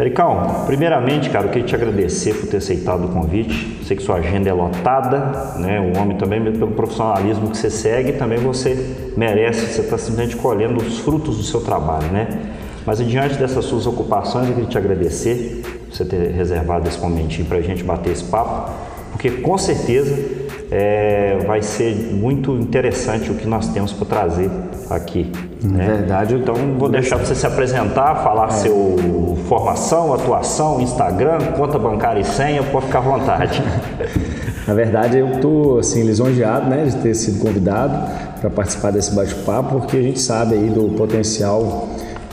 Ericão, primeiramente, cara, eu queria te agradecer por ter aceitado o convite. Sei que sua agenda é lotada, né? O homem também, pelo profissionalismo que você segue, também você merece, você está simplesmente colhendo os frutos do seu trabalho, né? Mas diante dessas suas ocupações, eu queria te agradecer por você ter reservado esse momentinho para a gente bater esse papo, porque com certeza é, vai ser muito interessante o que nós temos para trazer aqui. Né? Verdade. Então vou deixar você se apresentar, falar é. seu formação, atuação, Instagram, conta bancária e senha, pode ficar à vontade. Na verdade, eu estou assim, lisonjeado né, de ter sido convidado para participar desse bate-papo, porque a gente sabe aí do potencial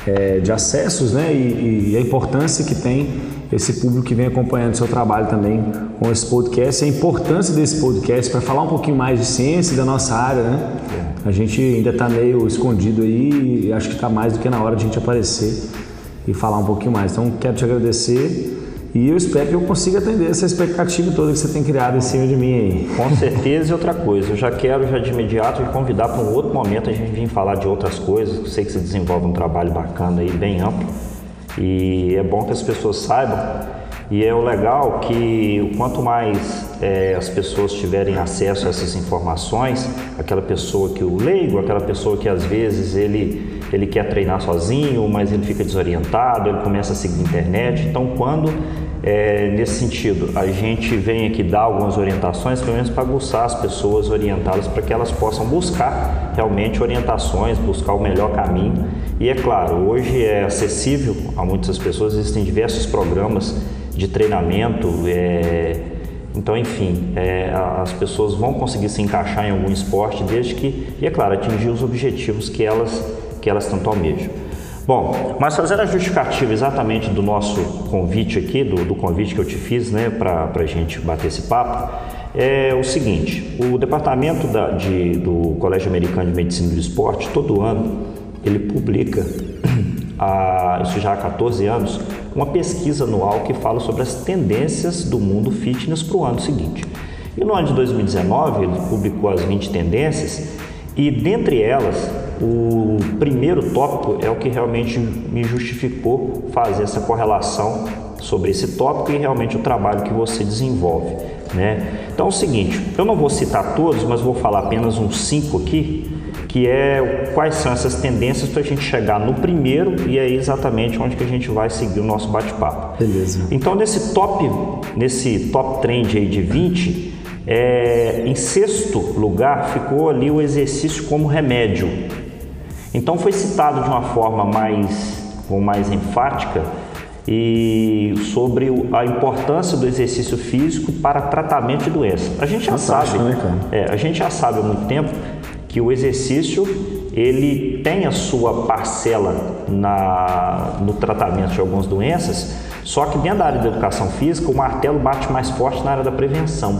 é, de acessos né, e, e, a importância que tem esse público que vem acompanhando o seu trabalho também com esse podcast, a importância desse podcast para falar um pouquinho mais de ciência da nossa área, né? A gente ainda está meio escondido aí e acho que está mais do que na hora de a gente aparecer e falar um pouquinho mais. Então, quero te agradecer e eu espero que eu consiga atender essa expectativa toda que você tem criado em cima de mim aí. Com certeza e outra coisa, eu já quero já de imediato te convidar para um outro momento a gente vir falar de outras coisas. Eu sei que você desenvolve um trabalho bacana aí, bem amplo. E é bom que as pessoas saibam. E é o legal que quanto mais é, as pessoas tiverem acesso a essas informações, aquela pessoa que o leigo, aquela pessoa que às vezes ele, ele quer treinar sozinho, mas ele fica desorientado, ele começa a seguir a internet. Então, quando é, nesse sentido, a gente vem aqui dar algumas orientações, pelo menos para aguçar as pessoas, orientá-las para que elas possam buscar realmente orientações, buscar o melhor caminho. E é claro, hoje é acessível a muitas pessoas, existem diversos programas de treinamento. É, então, enfim, é, as pessoas vão conseguir se encaixar em algum esporte desde que, e é claro, atingir os objetivos que elas, que elas tanto almejam. Bom, mas fazer a justificativa exatamente do nosso convite aqui, do, do convite que eu te fiz, né, para a gente bater esse papo, é o seguinte: o departamento da, de, do Colégio Americano de Medicina do Esporte, todo ano, ele publica, isso já há 14 anos, uma pesquisa anual que fala sobre as tendências do mundo fitness para o ano seguinte. E no ano de 2019, ele publicou as 20 tendências e dentre elas, o primeiro tópico é o que realmente me justificou fazer essa correlação sobre esse tópico e realmente o trabalho que você desenvolve. Né? Então é o seguinte, eu não vou citar todos, mas vou falar apenas uns cinco aqui, que é quais são essas tendências para a gente chegar no primeiro e é exatamente onde que a gente vai seguir o nosso bate-papo. Beleza. Então nesse top, nesse top trend aí de 20, é, em sexto lugar ficou ali o exercício como remédio. Então foi citado de uma forma mais, ou mais enfática e sobre a importância do exercício físico para tratamento de doenças. A gente já Fantástico, sabe, né, é, a gente já sabe há muito tempo que o exercício ele tem a sua parcela na, no tratamento de algumas doenças, só que dentro da área da educação física o martelo bate mais forte na área da prevenção.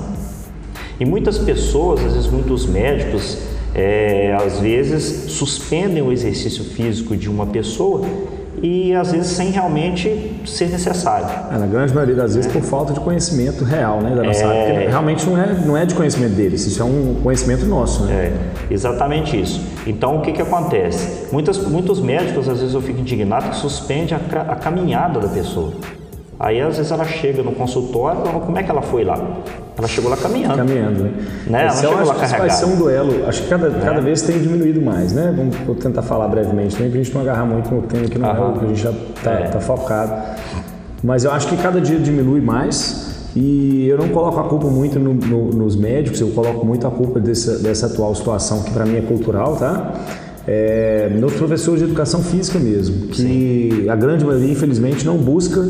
E muitas pessoas, às vezes muitos médicos, é, às vezes suspendem o exercício físico de uma pessoa e às vezes sem realmente ser necessário. É, na grande maioria das vezes é. por falta de conhecimento real né, da nossa é... área, porque realmente não é, não é de conhecimento deles, isso é um conhecimento nosso. Né? É, exatamente isso. Então o que, que acontece? Muitas, muitos médicos, às vezes eu fico indignado que suspende a, a caminhada da pessoa. Aí às vezes ela chega no consultório, como é que ela foi lá? Ela chegou lá caminhando. Caminhando, né? né? Ela chegou lá carregada. vai ser um duelo, acho que cada, né? cada vez tem diminuído mais, né? Vamos vou tentar falar brevemente, nem pra gente não agarrar muito no tema que não Aham. é o que a gente já está é. tá focado. Mas eu acho que cada dia diminui mais e eu não coloco a culpa muito no, no, nos médicos, eu coloco muito a culpa dessa, dessa atual situação que para mim é cultural, tá? É, nos professores de educação física mesmo, que Sim. a grande maioria, infelizmente, não busca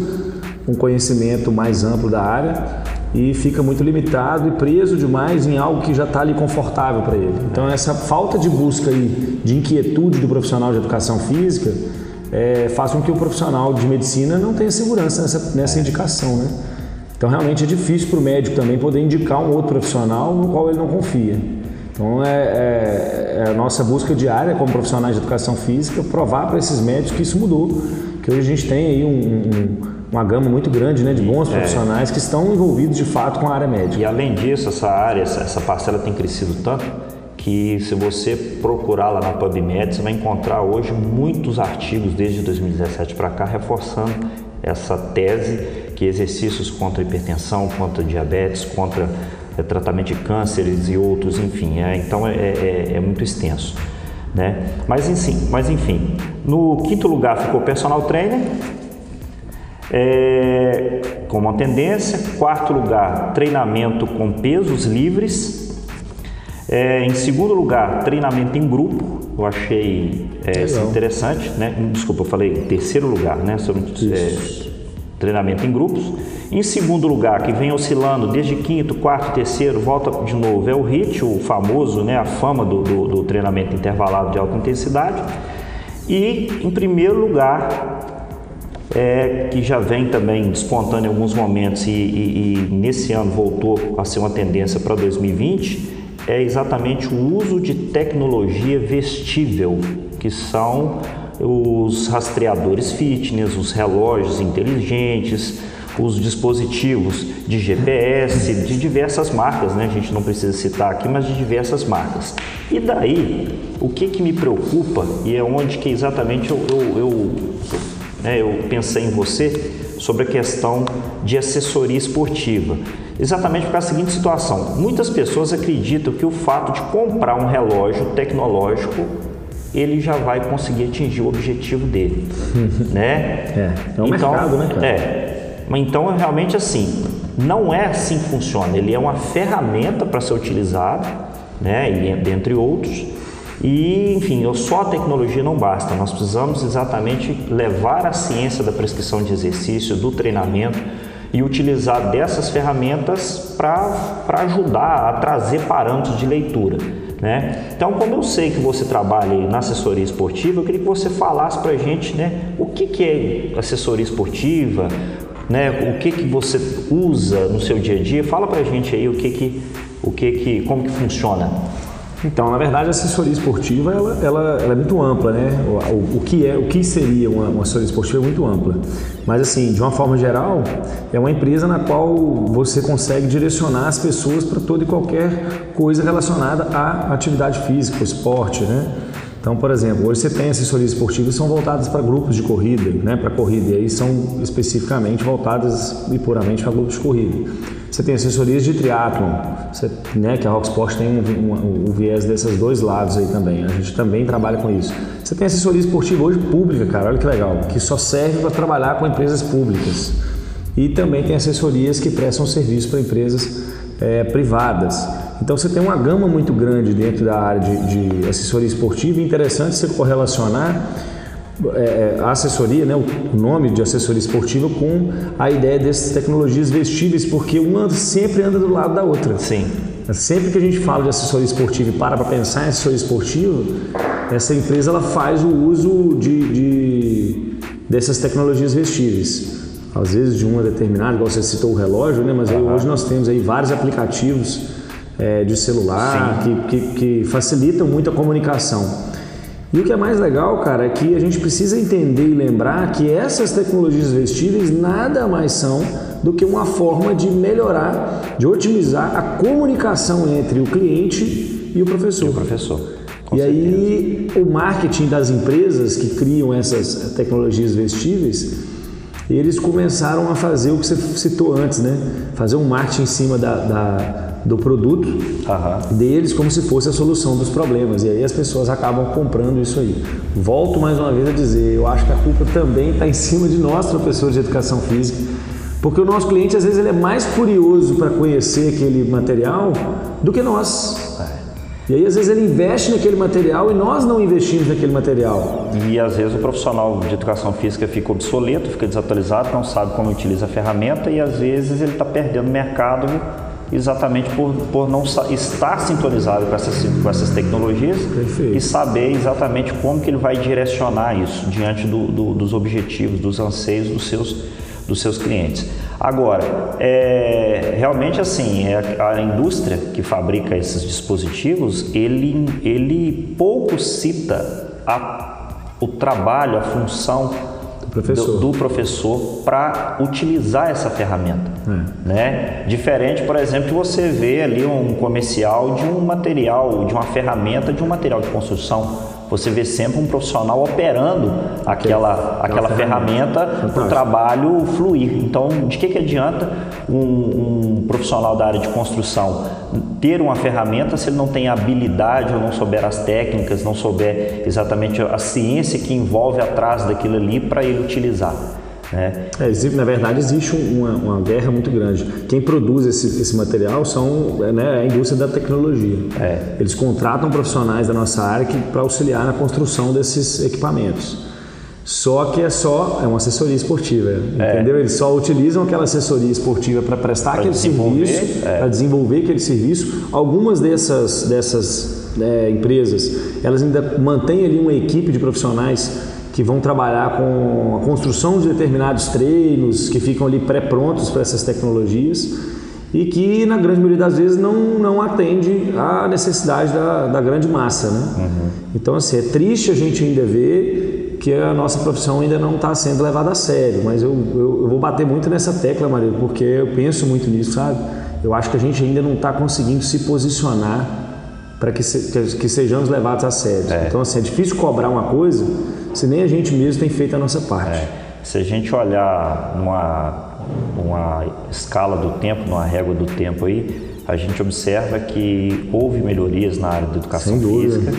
um conhecimento mais amplo da área e fica muito limitado e preso demais em algo que já está ali confortável para ele. Então essa falta de busca e de inquietude do profissional de educação física é, faz com que o profissional de medicina não tenha segurança nessa, nessa indicação, né? Então realmente é difícil para o médico também poder indicar um outro profissional no qual ele não confia. Então é, é, é a nossa busca diária como profissionais de educação física provar para esses médicos que isso mudou, que hoje a gente tem aí um, um uma gama muito grande né, de bons é. profissionais é. que estão envolvidos de fato com a área médica. E além disso, essa área, essa, essa parcela tem crescido tanto que se você procurar lá na PubMed, você vai encontrar hoje muitos artigos desde 2017 para cá reforçando essa tese que exercícios contra hipertensão, contra diabetes, contra é, tratamento de cânceres e outros, enfim, é, então é, é, é, muito extenso. Né? Mas, enfim, mas enfim, no quinto lugar ficou personal trainer, é, como uma tendência. Quarto lugar, treinamento com pesos livres. É, em segundo lugar, treinamento em grupo. Eu achei é, interessante, né? Desculpa, eu falei terceiro lugar, né? Sobre, é, treinamento em grupos. Em segundo lugar, que vem oscilando desde quinto, quarto, terceiro, volta de novo, é o HIT, o famoso, né? A fama do, do, do treinamento intervalado de alta intensidade. E em primeiro lugar, é, que já vem também despontando em alguns momentos e, e, e nesse ano voltou a ser uma tendência para 2020, é exatamente o uso de tecnologia vestível, que são os rastreadores fitness, os relógios inteligentes, os dispositivos de GPS de diversas marcas, né? A gente não precisa citar aqui, mas de diversas marcas. E daí, o que que me preocupa e é onde que exatamente eu, eu, eu né, eu pensei em você sobre a questão de assessoria esportiva. Exatamente por causa da seguinte situação: muitas pessoas acreditam que o fato de comprar um relógio tecnológico ele já vai conseguir atingir o objetivo dele, né? É, é um então, mercado, né, cara? É, mas então é realmente assim, não é assim que funciona. Ele é uma ferramenta para ser utilizada, né? E dentre outros, e, enfim, só a tecnologia não basta, nós precisamos exatamente levar a ciência da prescrição de exercício, do treinamento e utilizar dessas ferramentas para ajudar a trazer parâmetros de leitura. Né? Então, como eu sei que você trabalha na assessoria esportiva, eu queria que você falasse para a gente né, o que, que é assessoria esportiva, né, o que, que você usa no seu dia a dia. Fala para a gente aí o que que, o que que, como que funciona. Então, na verdade, a assessoria esportiva ela, ela, ela é muito ampla, né? O, o, que é, o que seria uma, uma, assessoria esportiva é muito ampla. Mas assim, de uma forma geral, é uma empresa na qual você consegue direcionar as pessoas para toda e qualquer coisa relacionada à atividade física, esporte, né? Então, por exemplo, hoje você tem assessorias esportivas que são voltadas para grupos de corrida, né, para corrida, e aí são especificamente voltadas e puramente para grupos de corrida. Você tem assessorias de triatlon, né, que a Rocksport tem um, um, um, viés desses dois lados aí também. A gente também trabalha com isso. Você tem assessoria esportiva hoje pública, cara, olha que legal, que só serve para trabalhar com empresas públicas. E também tem assessorias que prestam serviço para empresas é, privadas. Então você tem uma gama muito grande dentro da área de, de assessoria esportiva. Interessante você correlacionar é, é, a assessoria, né, o nome de assessoria esportiva com a ideia dessas tecnologias vestíveis, porque uma sempre anda do lado da outra. Sim. Sempre que a gente fala de assessoria esportiva e para para pensar em assessoria esportiva, essa empresa ela faz o uso de, de dessas tecnologias vestíveis. Às vezes de uma determinada, igual você citou o relógio, né? mas uhum. hoje nós temos aí vários aplicativos é, de celular que, que, que facilitam muito a comunicação. E o que é mais legal, cara, é que a gente precisa entender e lembrar que essas tecnologias vestíveis nada mais são do que uma forma de melhorar, de otimizar a comunicação entre o cliente e o professor. E o professor. Com e certeza. aí o marketing das empresas que criam essas tecnologias vestíveis, eles começaram a fazer o que você citou antes, né? Fazer um marketing em cima da, da do produto uhum. deles como se fosse a solução dos problemas. E aí as pessoas acabam comprando isso aí. Volto mais uma vez a dizer, eu acho que a culpa também está em cima de nós, professores de educação física, porque o nosso cliente às vezes ele é mais curioso para conhecer aquele material do que nós. É. E aí, às vezes, ele investe naquele material e nós não investimos naquele material. E às vezes o profissional de educação física fica obsoleto, fica desatualizado, não sabe como utiliza a ferramenta e às vezes ele está perdendo mercado exatamente por, por não estar sintonizado com essas, com essas tecnologias Perfeito. e saber exatamente como que ele vai direcionar isso diante do, do, dos objetivos, dos anseios dos seus, dos seus clientes. Agora, é, realmente assim, é, a indústria que fabrica esses dispositivos, ele, ele pouco cita a, o trabalho, a função professor. do, do professor para utilizar essa ferramenta. É. Né? Diferente, por exemplo, que você vê ali um comercial de um material, de uma ferramenta, de um material de construção você vê sempre um profissional operando aquela, aquela ferramenta para o trabalho fluir. Então, de que, que adianta um, um, profissional da área de construção ter uma ferramenta se ele não tem habilidade ou não souber as técnicas, não souber exatamente a ciência que envolve atrás daquilo ali para ele utilizar? Né? É, na verdade, existe uma, uma, guerra muito grande. Quem produz esse, esse material são né, a indústria da tecnologia. É. Eles contratam profissionais da nossa área para auxiliar na construção desses equipamentos. Só que é só é uma assessoria esportiva, é. entendeu? Eles só utilizam aquela assessoria esportiva para prestar pra aquele serviço, é. para desenvolver aquele serviço. Algumas dessas dessas é, empresas, elas ainda mantêm ali uma equipe de profissionais que vão trabalhar com a construção de determinados treinos que ficam ali pré-prontos para essas tecnologias e que na grande maioria das vezes não, não atende à necessidade da, da grande massa, né? Uhum. Então assim, é triste a gente ainda ver que a nossa profissão ainda não está sendo levada a sério, mas eu, eu, eu, vou bater muito nessa tecla, Maria, porque eu penso muito nisso, sabe? Eu acho que a gente ainda não está conseguindo se posicionar para que, se, que, sejamos levados a sério. É. Então assim, é difícil cobrar uma coisa se nem a gente mesmo tem feito a nossa parte. É. Se a gente olhar numa, numa escala do tempo, numa régua do tempo aí, a gente observa que houve melhorias na área da educação física,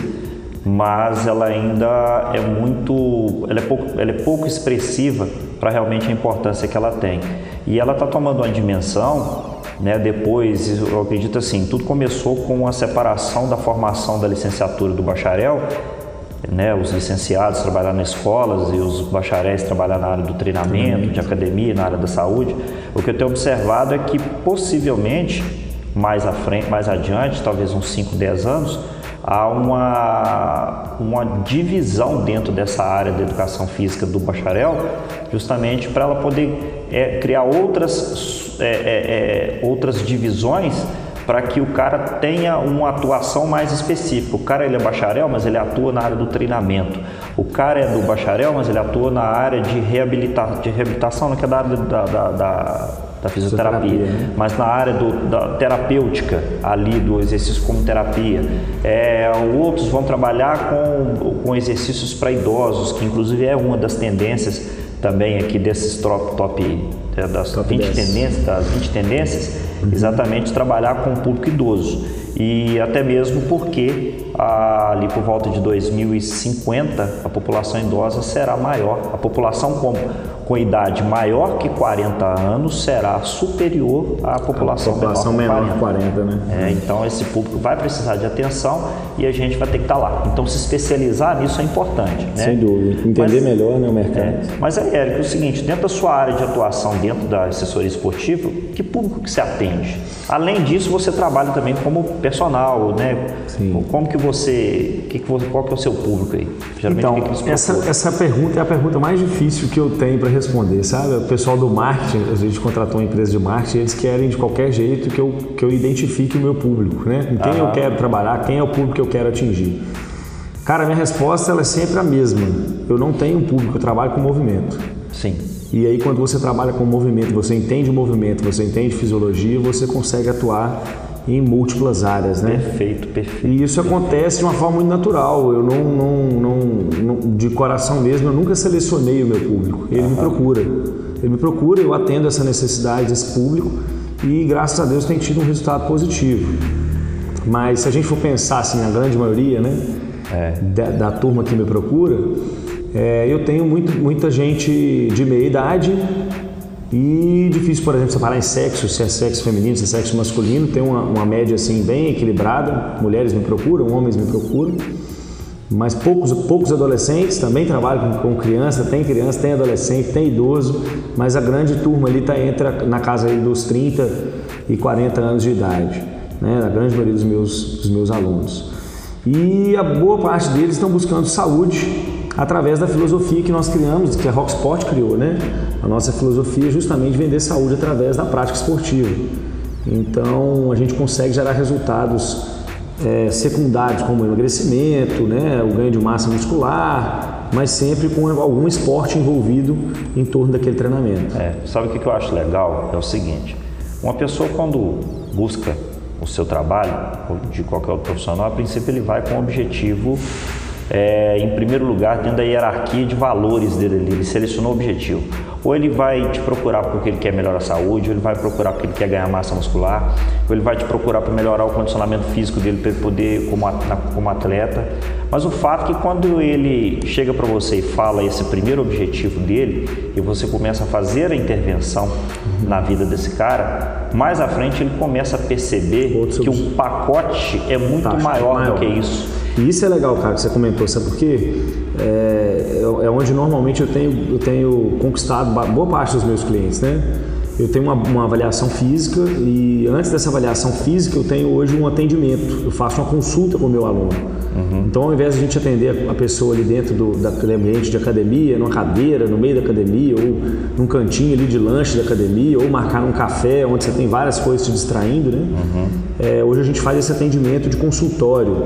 mas ela ainda é muito, ela é pouco, ela é pouco expressiva para realmente a importância que ela tem. E ela está tomando uma dimensão, né, depois, eu acredito assim, tudo começou com a separação da formação da licenciatura do bacharel né, os licenciados trabalhar nas escolas e os bacharéis trabalhar na área do treinamento, de academia, na área da saúde, o que eu tenho observado é que possivelmente mais à frente, mais adiante, talvez uns 5, 10 anos, há uma, uma divisão dentro dessa área da educação física do bacharel, justamente para ela poder é, criar outras, é, é, é outras divisões para que o cara tenha uma atuação mais específica. O cara ele é bacharel, mas ele atua na área do treinamento. O cara é do bacharel, mas ele atua na área de, reabilita de reabilitação, que é da área da, da, da, da fisioterapia, né? mas na área do, da terapêutica, ali do exercício como terapia. É, outros vão trabalhar com, com exercícios para idosos, que inclusive é uma das tendências também aqui desses top, top é, das top 20 tendências, das 20 tendências uhum. exatamente trabalhar com o público idoso. E até mesmo porque ali por volta de 2050 a população idosa será maior. A população com, com idade maior que 40 anos será superior à população, a população menor, menor que 40. 40 né? É, então esse público vai precisar de atenção e a gente vai ter que estar lá. Então se especializar nisso é importante. Né? Sem dúvida. Entender mas, melhor né, o mercado. É, mas aí, Érico, é o seguinte, dentro da sua área de atuação, dentro da assessoria esportiva, que público que você atende? Além disso, você trabalha também como personal, né? Sim. Como que você, que que você, qual que é o seu público aí? Geralmente, então, que essa, essa pergunta é a pergunta mais difícil que eu tenho para responder, sabe? O pessoal do marketing, a gente contratou uma empresa de marketing, eles querem de qualquer jeito que eu, que eu identifique o meu público, né? Com quem Aham. eu quero trabalhar, quem é o público que eu quero atingir. Cara, minha resposta ela é sempre a mesma. Eu não tenho um público, eu trabalho com movimento. Sim. E aí, quando você trabalha com movimento, você entende o movimento, você entende fisiologia, você consegue atuar em múltiplas áreas, né? Perfeito, perfeito. E isso acontece de uma forma muito natural. Eu não, não, não, não, de coração mesmo, eu nunca selecionei o meu público. Ele me procura. Ele me procura, eu atendo essa necessidade desse público e graças a Deus tem tido um resultado positivo. Mas se a gente for pensar assim, na grande maioria, né, é. da, da turma que me procura, é, eu tenho muito, muita gente de meia idade e difícil, por exemplo, separar em sexo, se é sexo feminino, se é sexo masculino. Tem uma, uma média assim bem equilibrada. Mulheres me procuram, homens me procuram. Mas poucos, poucos adolescentes também trabalham com, com criança, tem criança, tem adolescente, tem idoso, mas a grande turma ali está entre na casa dos 30 e 40 anos de idade, né? a grande maioria dos meus, dos meus alunos. E a boa parte deles estão buscando saúde através da filosofia que nós criamos, que a Rocksport criou, né? A nossa filosofia é justamente vender saúde através da prática esportiva. Então, a gente consegue gerar resultados é, secundários como emagrecimento, né, o ganho de massa muscular, mas sempre com algum esporte envolvido em torno daquele treinamento. É, sabe o que eu acho legal? É o seguinte: uma pessoa quando busca o seu trabalho, de qualquer outro profissional, a princípio ele vai com o objetivo é, em primeiro lugar, dentro da hierarquia de valores dele, ele selecionou o objetivo. Ou ele vai te procurar porque ele quer melhorar a saúde, ou ele vai procurar porque ele quer ganhar massa muscular, ou ele vai te procurar para melhorar o condicionamento físico dele para ele poder como, como atleta. Mas o fato é que quando ele chega para você e fala esse primeiro objetivo dele e você começa a fazer a intervenção na vida desse cara, mais à frente ele começa a perceber que o pacote é muito maior, maior do que isso. E isso é legal, cara, que você comentou, sabe por quê? É, é onde normalmente eu tenho, eu tenho conquistado boa parte dos meus clientes, né? Eu tenho uma, uma, avaliação física e antes dessa avaliação física eu tenho hoje um atendimento. Eu faço uma consulta com o meu aluno. Uhum. Então, ao invés de a gente atender a pessoa ali dentro do, daquele ambiente de academia, numa cadeira, no meio da academia, ou num cantinho ali de lanche da academia, ou marcar num café onde você tem várias coisas te distraindo, né? Uhum. É, hoje a gente faz esse atendimento de consultório.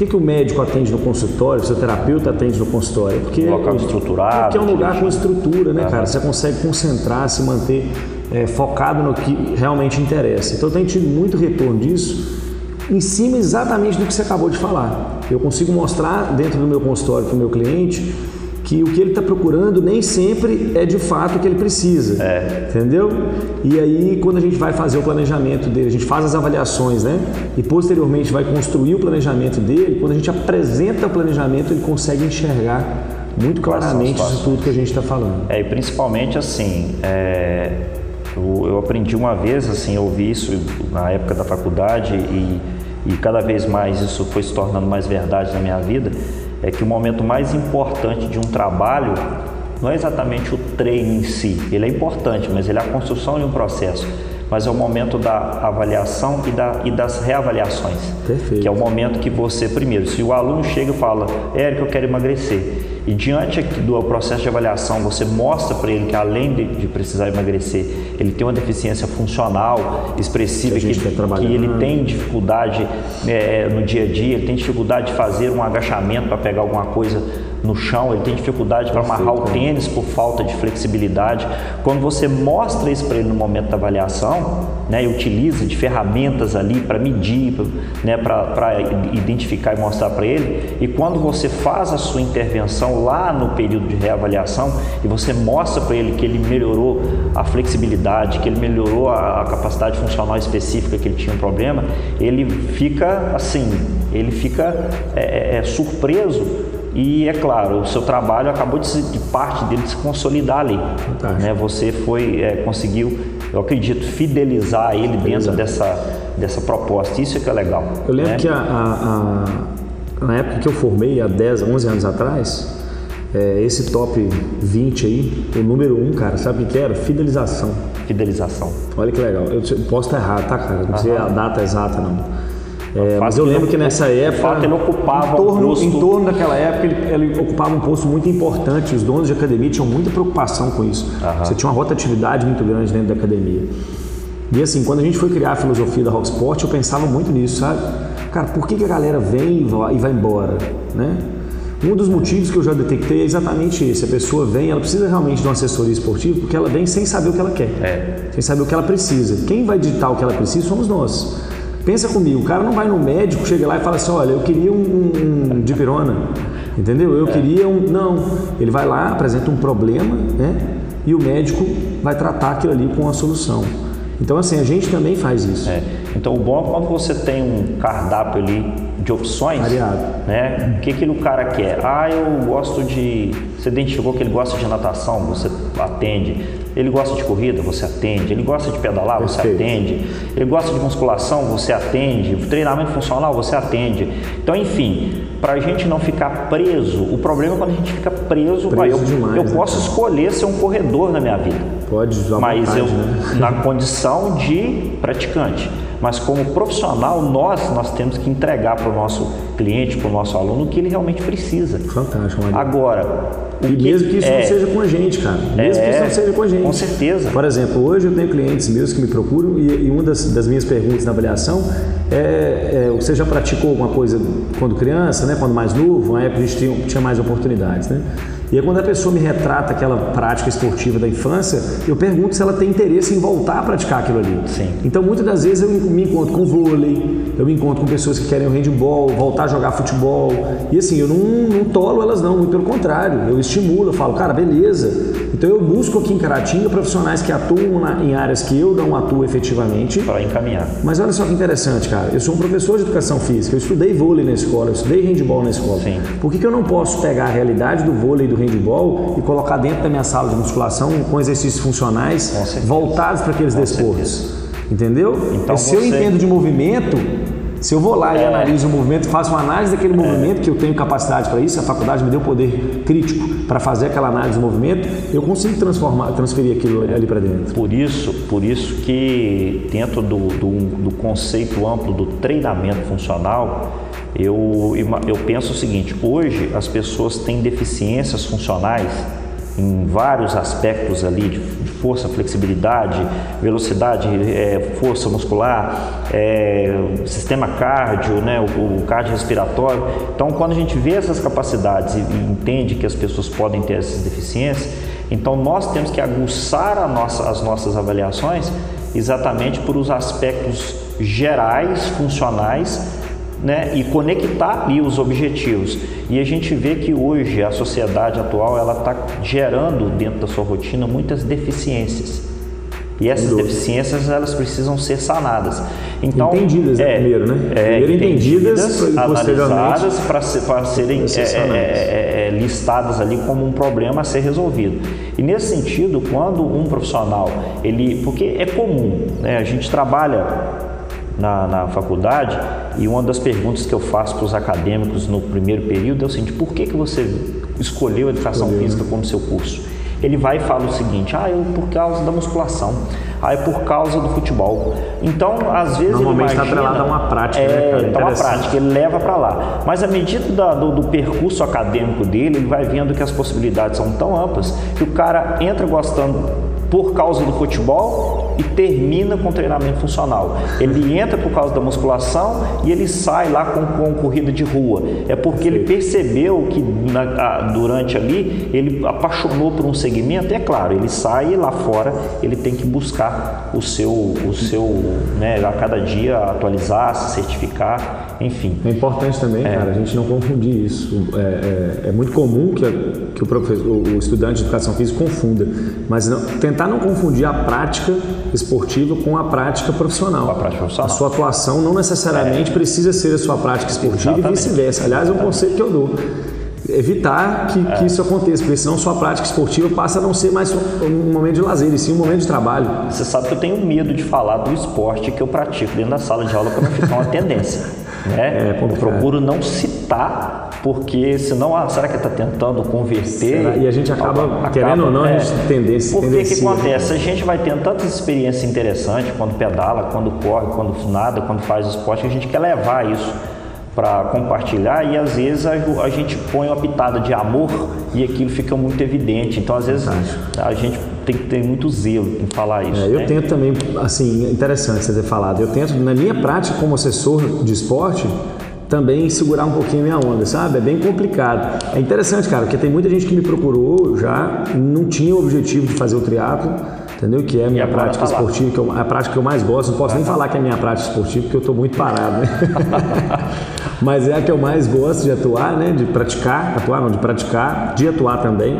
Que, que o médico atende no consultório, o fisioterapeuta atende no consultório? Porque um local estruturado. Porque é um lugar com estrutura, né, uhum. cara? Você consegue concentrar, se manter é, focado no que realmente interessa. Então, eu tenho tido muito retorno disso em cima exatamente do que você acabou de falar. Eu consigo mostrar dentro do meu consultório para o meu cliente que o que ele está procurando nem sempre é de fato o que ele precisa. É. Entendeu? E aí, quando a gente vai fazer o planejamento dele, a gente faz as avaliações, né? E posteriormente vai construir o planejamento dele, quando a gente apresenta o planejamento, ele consegue enxergar muito claramente isso tudo que a gente está falando. É, e principalmente assim, é, eu, eu, aprendi uma vez, assim, eu ouvi isso na época da faculdade e e cada vez mais isso foi se tornando mais verdade na minha vida, é que o momento mais importante de um trabalho não é exatamente o treino em si, ele é importante, mas ele é a construção de um processo. Mas é o momento da avaliação e, da, e das reavaliações. Perfeito. Que é o momento que você, primeiro, se o aluno chega e fala, Érico, eu quero emagrecer e diante do processo de avaliação, você mostra para ele que além de, de, precisar emagrecer, ele tem uma deficiência funcional expressiva, que, que, que ele tem dificuldade é, no dia a dia, ele tem dificuldade de fazer um agachamento para pegar alguma coisa no chão, ele tem dificuldade para amarrar o tênis por falta de flexibilidade. Quando você mostra isso para ele no momento da avaliação, né, e utiliza de ferramentas ali para medir, né, para identificar e mostrar para ele, e quando você faz a sua intervenção lá no período de reavaliação e você mostra para ele que ele melhorou a flexibilidade, que ele melhorou a, a capacidade funcional específica que ele tinha um problema, ele fica assim, ele fica é, é, é surpreso e é claro, o seu trabalho acabou de, se, de parte dele se consolidar ali. Né? Você foi, é, conseguiu, eu acredito, fidelizar ele dentro dessa, dessa proposta. Isso é que é legal. Eu lembro né? que a, a, a, na época que eu formei, há 10, 11 anos atrás, é, esse top 20 aí, o número 1, um, cara, sabe o que era? Fidelização. Fidelização. Olha que legal. Eu posso estar errado, tá, cara? Não sei a data exata, não. É, mas eu lembro que nessa época. fato, ele ocupava em torno, um posto... em torno daquela época, ele, ele, ocupava um posto muito importante. Os donos de academia tinham muita preocupação com isso. Uhum. Você tinha uma rotatividade muito grande dentro da academia. E assim, quando a gente foi criar a filosofia da Rocksport, eu pensava muito nisso, sabe? Cara, por que, que a galera vem e vai embora, né? Um dos motivos que eu já detectei é exatamente esse. A pessoa vem, ela precisa realmente de uma assessoria esportiva porque ela vem sem saber o que ela quer, é. sem saber o que ela precisa. Quem vai ditar o que ela precisa somos nós. Pensa comigo, o cara não vai no médico, chega lá e fala assim, olha, eu queria um, um, um dipirona, entendeu? Eu queria um... Não, ele vai lá, apresenta um problema, né? E o médico vai tratar aquilo ali com uma solução. Então, assim, a gente também faz isso. É. Então, o bom é quando você tem um cardápio ali de opções. Variado. Né? O que, que o cara quer? Ah, eu gosto de. Você identificou que ele gosta de natação, você atende. Ele gosta de corrida, você atende. Ele gosta de pedalar, Perfeito. você atende. Ele gosta de musculação, você atende. Treinamento funcional, você atende. Então, enfim, para a gente não ficar preso, o problema é quando a gente fica preso. preso eu, demais, eu né, posso escolher ser um corredor na minha vida. Pode, mas vontade, eu né? na condição de praticante. Mas como profissional, nós nós temos que entregar para o nosso cliente, para o nosso aluno o que ele realmente precisa. Fantástico. Maria. Agora, e que mesmo que isso é, não seja com a gente, cara. Mesmo é, que isso não seja com a gente. Com certeza. Por exemplo, hoje eu tenho clientes meus que me procuram e, e uma das, das, minhas perguntas na avaliação é, é, você já praticou alguma coisa quando criança, né? Quando mais novo, na época a gente tinha, tinha mais oportunidades, né? E aí, quando a pessoa me retrata aquela prática esportiva da infância, eu pergunto se ela tem interesse em voltar a praticar aquilo ali. Sim. Então, muitas das vezes eu me encontro com vôlei, eu me encontro com pessoas que querem o handball, voltar a jogar futebol. E assim, eu não, não tolo elas não, muito pelo contrário. Eu estimulo, eu falo, cara, beleza. Então eu busco aqui em Caratinga profissionais que atuam na, em áreas que eu não atuo efetivamente. Para encaminhar. Mas olha só que interessante, cara. Eu sou um professor de educação física, eu estudei vôlei na escola, eu estudei handball na escola. Sim. Por que, que eu não posso pegar a realidade do vôlei e do handball e colocar dentro da minha sala de musculação com exercícios funcionais voltados para aqueles desportos? Entendeu? Então, se você... eu entendo de movimento, se eu vou lá e é. analiso o movimento, faço uma análise daquele movimento, que eu tenho capacidade para isso, a faculdade me deu poder crítico para fazer aquela análise do movimento, eu consigo transformar, transferir aquilo ali para dentro. Por isso, por isso que dentro do, do, do conceito amplo do treinamento funcional, eu, eu penso o seguinte: hoje as pessoas têm deficiências funcionais em vários aspectos ali de força, flexibilidade, velocidade, é, força muscular, é, sistema cardio, né, o, o cardiorrespiratório. Então, quando a gente vê essas capacidades e, e, entende que as pessoas podem ter essas deficiências, então nós temos que aguçar nossa, as nossas avaliações exatamente por os aspectos gerais, funcionais né, e conectar ali os objetivos. E a gente vê que hoje a sociedade atual ela está gerando dentro da sua rotina muitas deficiências. E essas deficiências elas precisam ser sanadas. Então, entendidas né, é, primeiro, né? É, primeiro entendidas, entendidas analisadas para ser, serem é, é, é, é, listadas ali como um problema a ser resolvido. E nesse sentido, quando um profissional, ele, porque é comum, né? A gente trabalha na, na faculdade e uma das perguntas que eu faço para os acadêmicos no primeiro período é o seguinte: por que, que você escolheu a educação Escolheu. física como seu curso? Ele vai e fala o seguinte: ah, eu por causa da musculação, ah, é por causa do futebol. Então, às vezes. Normalmente está atrelado a uma prática, é, né, Então, uma prática, ele leva para lá. Mas à medida da, do, do percurso acadêmico dele, ele vai vendo que as possibilidades são tão amplas que o cara entra gostando por causa do futebol e termina com treinamento funcional. Ele entra por causa da musculação e ele sai lá com, com corrida de rua. É porque ele percebeu que na, a, durante ali ele apaixonou por um segmento. E é claro, ele sai lá fora, ele tem que buscar o seu, o seu, né, a cada dia atualizar, se certificar, enfim. É importante também, é. cara, a gente não confundir isso. É, é, é muito comum que, a, que o, o estudante de educação física confunda, mas não, tentar não confundir a prática esportiva com a prática profissional. A, prática profissional. a sua atuação não necessariamente é. precisa ser a sua prática esportiva Exatamente. e vice-versa. Aliás, é um conceito que eu dou evitar que, é. que, isso aconteça, porque senão sua prática esportiva passa a não ser mais um momento de lazer, e sim um momento de trabalho. Você sabe que eu tenho medo de falar do esporte que eu pratico dentro da sala de aula para não ficar uma tendência. Né? É, eu procuro não citar porque senão, ah, será que está tentando converter? Será? E a gente acaba, acaba querendo ou não, é, a gente tendência. Por que que acontece? A gente vai tendo tantas experiências interessantes quando pedala, quando corre, quando nada, quando faz esporte, que a gente quer levar isso para compartilhar e às vezes a, a, gente põe uma pitada de amor e aquilo fica muito evidente. Então, às vezes, a gente tem que ter muito zelo em falar isso. É, eu né? tento também, assim, interessante você ter falado, eu tento, na minha prática como assessor de esporte, também segurar um pouquinho a minha onda, sabe? É bem complicado. É interessante, cara, porque tem muita gente que me procurou já, não tinha o objetivo de fazer o triatlo, entendeu? Que é a minha prática tá esportiva, que eu, a prática que eu mais gosto. Não posso nem falar que é a minha prática esportiva, porque eu estou muito parado, né? Mas é a que eu mais gosto de atuar, né? De praticar, atuar não, de praticar, de atuar também.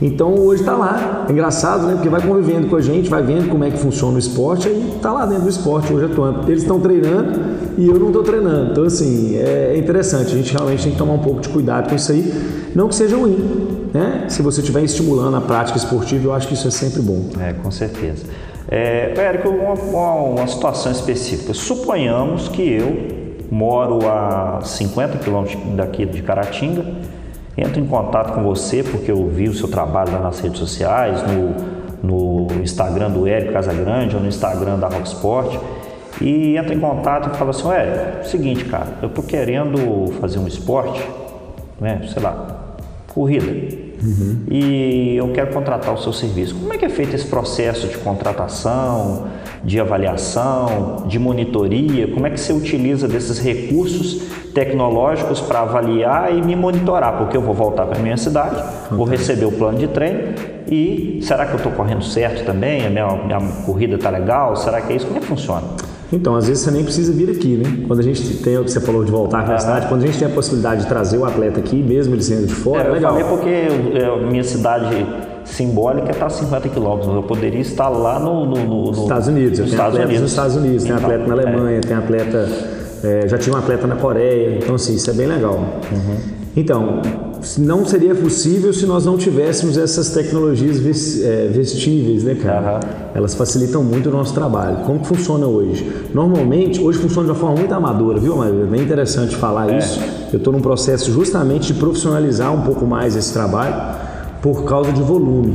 Então hoje está lá. É engraçado, né? Porque vai convivendo com a gente, vai vendo como é que funciona o esporte e está lá dentro do esporte hoje atuando. Eles estão treinando e eu não estou treinando. Então, assim, é interessante. A gente realmente tem que tomar um pouco de cuidado com isso aí. Não que seja ruim, né? Se você estiver estimulando a prática esportiva, eu acho que isso é sempre bom. É, com certeza. É, Érico, uma, uma, uma situação específica. Suponhamos que eu moro a 50 quilômetros daqui de Caratinga entro em contato com você porque eu vi o seu trabalho lá nas redes sociais, no, no Instagram do Érico Casagrande ou no Instagram da Rocksport e entro em contato e falo assim, é seguinte cara, eu tô querendo fazer um esporte, né, sei lá, corrida, uhum. e eu quero contratar o seu serviço. Como é que é feito esse processo de contratação, de avaliação, de monitoria? Como é que você utiliza desses recursos tecnológicos para avaliar e me monitorar? Porque eu vou voltar para a minha cidade, uhum. vou receber o plano de treino e será que eu estou correndo certo também? A minha, minha corrida está legal? Será que é isso? Como é que funciona? Então, às vezes você nem precisa vir aqui, né? Quando a gente tem, o que você falou de voltar para a cidade, quando a gente tem a possibilidade de trazer o atleta aqui, mesmo ele sendo de fora, é, é legal. Eu falei porque a minha cidade simbólica está a 50 quilômetros. Eu poderia estar lá no, no, no Estados Unidos. Nos Estados Unidos. nos Estados Unidos, tem então, atleta na Alemanha, é. tem atleta. É, já tinha um atleta na Coreia, então assim, isso é bem legal. Uhum. Então, não seria possível se nós não tivéssemos essas tecnologias é, vestíveis, né, cara? Uhum. Elas facilitam muito o nosso trabalho. Como que funciona hoje? Normalmente, hoje funciona de uma forma muito amadora, viu, Maria? É bem interessante falar é. isso. Eu estou num processo justamente de profissionalizar um pouco mais esse trabalho por causa de volume.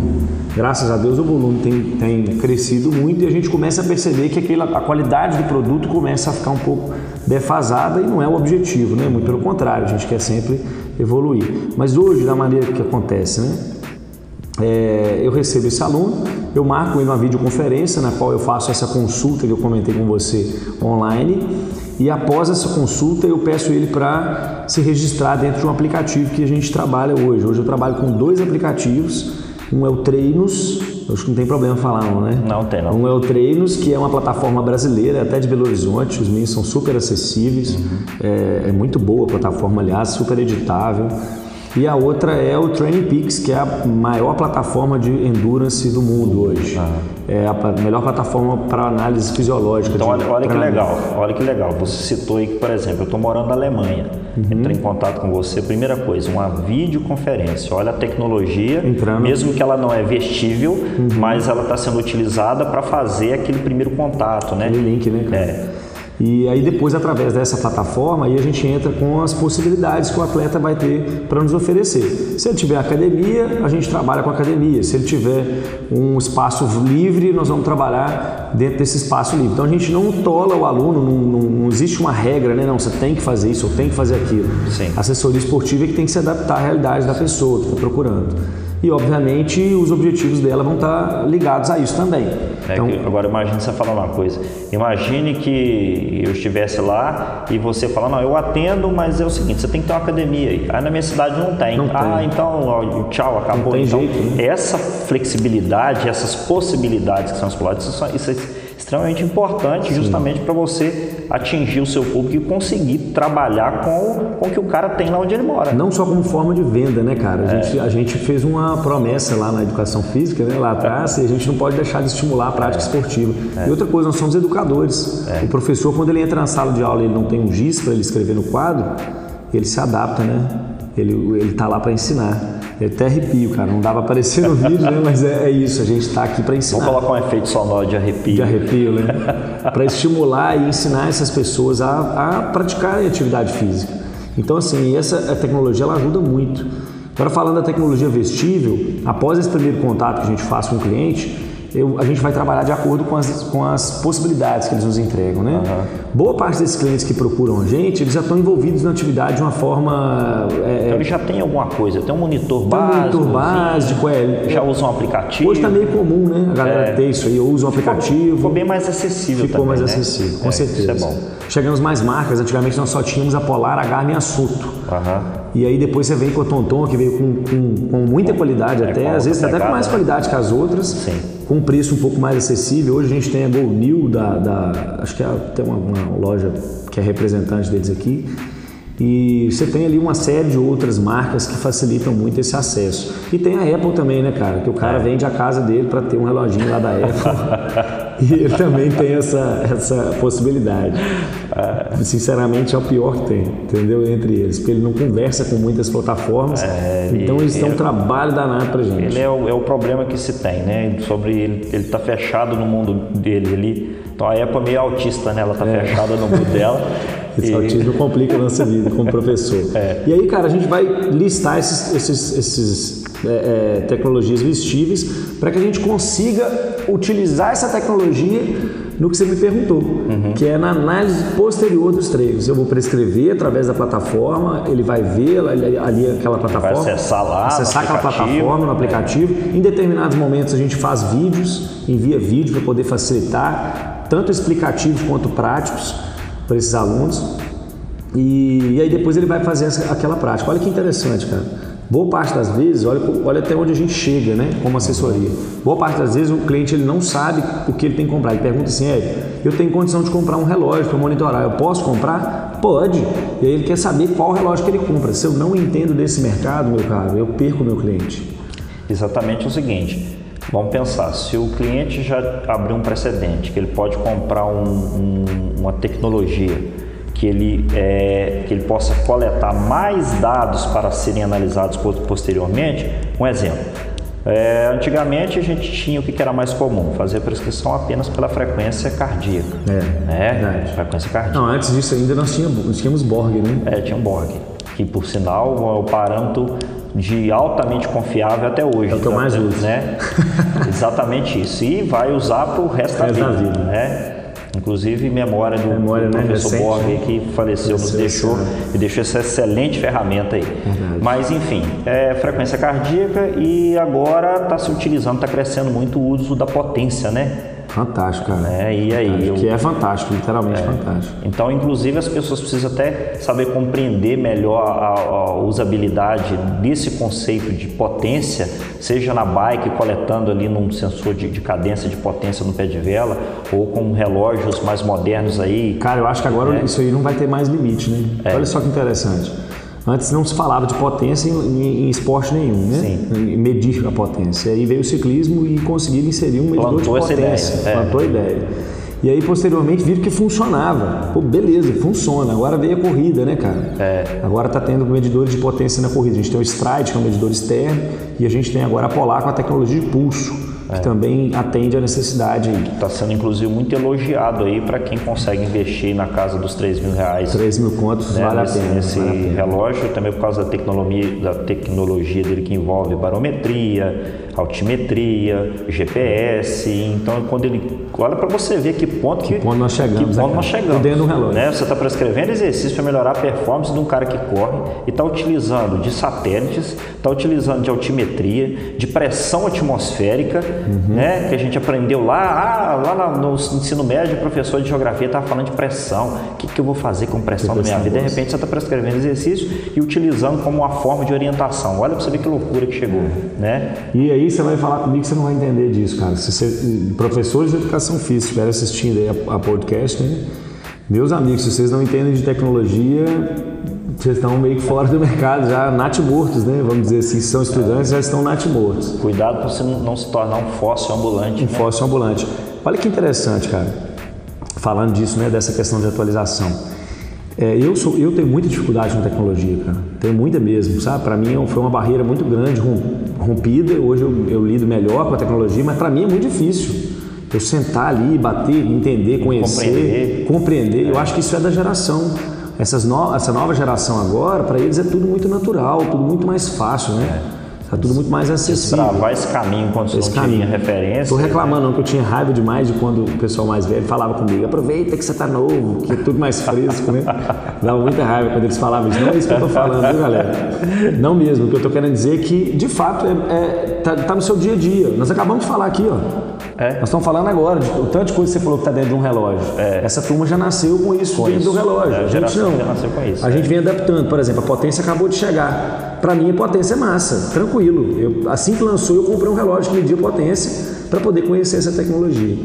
Graças a Deus o volume tem, tem crescido muito e a gente começa a perceber que aquela, a qualidade do produto começa a ficar um pouco defasada e não é o objetivo, né? Muito pelo contrário, a gente quer sempre evoluir. Mas hoje, da maneira que acontece, né? É, eu recebo esse aluno, eu marco ele uma videoconferência na qual eu faço essa consulta que eu comentei com você online e após essa consulta eu peço ele para se registrar dentro de um aplicativo que a gente trabalha hoje. Hoje eu trabalho com dois aplicativos. Um é o Treinos, acho que não tem problema falar não, né? Não tem não. Um é o Treinos, que é uma plataforma brasileira, até de Belo Horizonte, os meninos são super acessíveis, uhum. é, é muito boa a plataforma, aliás, super editável. E a outra é o Training Peaks, que é a maior plataforma de endurance do mundo hoje. Ah. É a melhor plataforma para análise fisiológica. Então, olha, olha que legal, olha que legal. Você citou aí que, por exemplo, eu estou morando na Alemanha. Uhum. Entrei em contato com você. Primeira coisa, uma videoconferência. Olha a tecnologia, Entrando. mesmo que ela não é vestível, uhum. mas ela está sendo utilizada para fazer aquele primeiro contato, né? Aquele link, né? É. E aí depois, através dessa plataforma, aí a gente entra com as possibilidades que o atleta vai ter para nos oferecer. Se ele tiver academia, a gente trabalha com academia. Se ele tiver um espaço livre, nós vamos trabalhar dentro desse espaço livre. Então a gente não tola o aluno, não, não, não existe uma regra, né? Não, você tem que fazer isso ou tem que fazer aquilo. Sim. A assessoria esportiva é que tem que se adaptar à realidade da pessoa que está procurando e obviamente os objetivos dela vão estar ligados a isso também. É então, agora imagine você falar uma coisa. Imagine que eu estivesse lá e você falar, não, eu atendo, mas é o seguinte, você tem que ter uma academia aí. Aí na minha cidade não tem. Não ah, tem. então tchau, acabou. Não tem então, jeito, né? essa flexibilidade, essas possibilidades que são exploradas, isso, isso é extremamente importante justamente para você atingir o seu público e conseguir trabalhar com, com o que o cara tem lá onde ele mora. Não só como forma de venda, né, cara? A, é. gente, a gente fez uma promessa lá na educação física, né, lá atrás, é. e a gente não pode deixar de estimular a prática é. esportiva. É. E outra coisa, nós somos educadores. É. O professor, quando ele entra na sala de aula e ele não tem um giz para ele escrever no quadro, ele se adapta, né? Ele, ele tá lá para ensinar. Eu até arrepio, cara. Não dava aparecer no vídeo, né? Mas é, é isso, a gente está aqui para ensinar. Vamos colocar um efeito sonoro de arrepio. De arrepio, né? para estimular e ensinar essas pessoas a, a praticarem atividade física. Então, assim, essa tecnologia ela ajuda muito. Agora, falando da tecnologia vestível, após esse primeiro contato que a gente faz com o cliente, eu, a gente vai trabalhar de acordo com as, com as possibilidades que eles nos entregam, né? Uhum. Boa parte desses clientes que procuram a gente, eles já estão envolvidos na atividade de uma forma... É, então ele já tem alguma coisa, tem um monitor básico. Um monitor básico, é. Já usa um aplicativo. Hoje está meio comum, né? A galera é. ter isso aí, usa um aplicativo. Ficou, bem mais acessível Ficou também, mais né? acessível, com é, certeza. Isso é bom. Chegamos mais marcas, antigamente nós só tínhamos a Polar, a Garmin e a Suto. Uhum. E aí depois você vem com a Tonton, que veio com, com, com muita qualidade é, até, às vezes até com mais qualidade que as outras. Sim com um preço um pouco mais acessível. Hoje a gente tem a Go New, da, da acho que é, tem uma, uma, loja que é representante deles aqui. E você tem ali uma série de outras marcas que facilitam muito esse acesso. E tem a Apple também, né, cara? Que o cara é. vende a casa dele para ter um reloginho lá da Apple. E ele também tem essa, essa possibilidade. Sinceramente, é o pior que tem, entendeu? Entre eles, porque ele não conversa com muitas plataformas, é, então eles têm um trabalho danado pra gente. Ele é o, é o problema que se tem, né? Sobre ele, ele tá fechado no mundo dele. Ele, então a Apple é meio autista, né? Ela tá é. fechada no mundo dela. Esse e... autismo complica a nossa vida como professor. É. E aí, cara, a gente vai listar esses, esses, esses é, é, tecnologias vestíveis para que a gente consiga utilizar essa tecnologia no que você me perguntou, uhum. que é na análise posterior dos treinos. Eu vou prescrever através da plataforma, ele vai ver ali, ali aquela plataforma, vai acessar lá, acessar aquela plataforma no aplicativo. É. Em determinados momentos a gente faz vídeos, envia vídeo para poder facilitar tanto explicativos quanto práticos para esses alunos. E, e, aí depois ele vai fazer essa, aquela prática. Olha que interessante, cara. Boa parte das vezes, olha, olha até onde a gente chega, né, como assessoria. Boa parte das vezes o cliente ele não sabe o que ele tem que comprar. Ele pergunta assim, é, eu tenho condição de comprar um relógio para monitorar, eu posso comprar? Pode. E aí ele quer saber qual relógio que ele compra. Se eu não entendo desse mercado, meu caro, eu perco meu cliente. Exatamente o seguinte, Vamos pensar, se o cliente já abriu um precedente, que ele pode comprar um, um, uma tecnologia que ele, é, que ele possa coletar mais dados para serem analisados posteriormente, um exemplo. É, antigamente a gente tinha o que era mais comum, fazer prescrição apenas pela frequência cardíaca. É, né? Frequência cardíaca. Não, antes disso ainda nós tínhamos, nós tínhamos Borg, né? É, tinha um Borg, que por sinal é o parâmetro de altamente confiável até hoje. É o que eu mais uso. Né? Exatamente isso. E vai usar para o resto, da vida. Da vida. Né? Inclusive, memória do, memória, do né, professor né? Borg que faleceu, nos deixou e deixou essa excelente ferramenta aí. Verdade. Mas, enfim, é frequência cardíaca e agora está se utilizando, está crescendo muito o uso da potência, né? Fantástico, cara. É, e aí? Eu... Que é fantástico, literalmente é. fantástico. Então, inclusive, as pessoas precisam até saber compreender melhor a, a, usabilidade desse conceito de potência, seja na bike, coletando ali num sensor de, de cadência de potência no pé de vela, ou com relógios mais modernos aí. Cara, eu acho que agora é. isso aí não vai ter mais limite, né? É. Olha só que interessante. Antes não se falava de potência em, em, esporte nenhum, né? Sim. Medir a potência. Aí veio o ciclismo e conseguiram inserir um medidor Plantou de potência. Ideia. É. Plantou a ideia. E aí, posteriormente, viram que funcionava. Pô, beleza, funciona. Agora veio a corrida, né, cara? É. Agora está tendo medidores de potência na corrida. A gente tem o Stride, que é um medidor externo, e a gente tem agora a Polar com a tecnologia de pulso que é. também atende à necessidade. Está sendo inclusive muito elogiado aí para quem consegue investir na casa dos 3 mil reais. 3 mil contos né, vale nesse, a pena. Nesse vale relógio, também por causa da tecnologia, da tecnologia dele que envolve barometria, altimetria, GPS. Então, quando ele olha para você ver que ponto que, que ponto nós chegamos, que ponto né, nós chegamos. Dentro do relógio. Né? Você está prescrevendo exercício para melhorar a performance de um cara que corre e está utilizando de satélites, está utilizando de altimetria, de pressão atmosférica, uhum. né? Que a gente aprendeu lá, ah, lá no ensino médio, o professor de geografia estava falando de pressão. O que, que eu vou fazer com pressão na minha vida? De repente você está prescrevendo exercício e utilizando como uma forma de orientação. Olha para você ver que loucura que chegou, né? E aí você vai falar comigo que você não vai entender disso, cara. Se você, professores de educação física estiverem assistindo aí a, a podcast, né? Meus amigos, se vocês não entendem de tecnologia, vocês estão meio que fora do mercado, já natimortos, né? Vamos dizer assim, se são estudantes, já estão natimortos. Cuidado para você não se tornar um fóssil ambulante. Um né? fóssil ambulante. Olha que interessante, cara. Falando disso, né? Dessa questão de atualização. É, eu, sou, eu tenho muita dificuldade com tecnologia, cara. Tenho muita mesmo, sabe? Para mim foi uma barreira muito grande, rompida. Hoje eu, eu lido melhor com a tecnologia, mas para mim é muito difícil. Eu sentar ali, bater, entender, conhecer, compreender. compreender. É. Eu acho que isso é da geração. Essas no, essa nova geração agora, para eles é tudo muito natural, tudo muito mais fácil, né? É. Tá tudo muito mais acessível. Destravar esse caminho quando esse não caminho. tinha referência. Tô reclamando né? que eu tinha raiva demais de quando o pessoal mais velho falava comigo, aproveita que você tá novo, que é tudo mais fresco, né? Dava muita raiva quando eles falavam isso. Não é isso que eu tô falando, viu, galera? Não mesmo. O que eu tô querendo dizer é que, de fato, é, é tá, tá, no seu dia a dia. Nós acabamos de falar aqui, ó. É. Nós estamos falando agora de o tanto de coisa que você falou que está dentro de um relógio. É. Essa turma já nasceu com isso com dentro isso. do relógio. É, a, gente não. Já nasceu com isso. A gente vem adaptando. Por exemplo, a potência acabou de chegar. Para mim, a potência é massa, tranquilo. Eu, assim que lançou, eu comprei um relógio que media potência para poder conhecer essa tecnologia.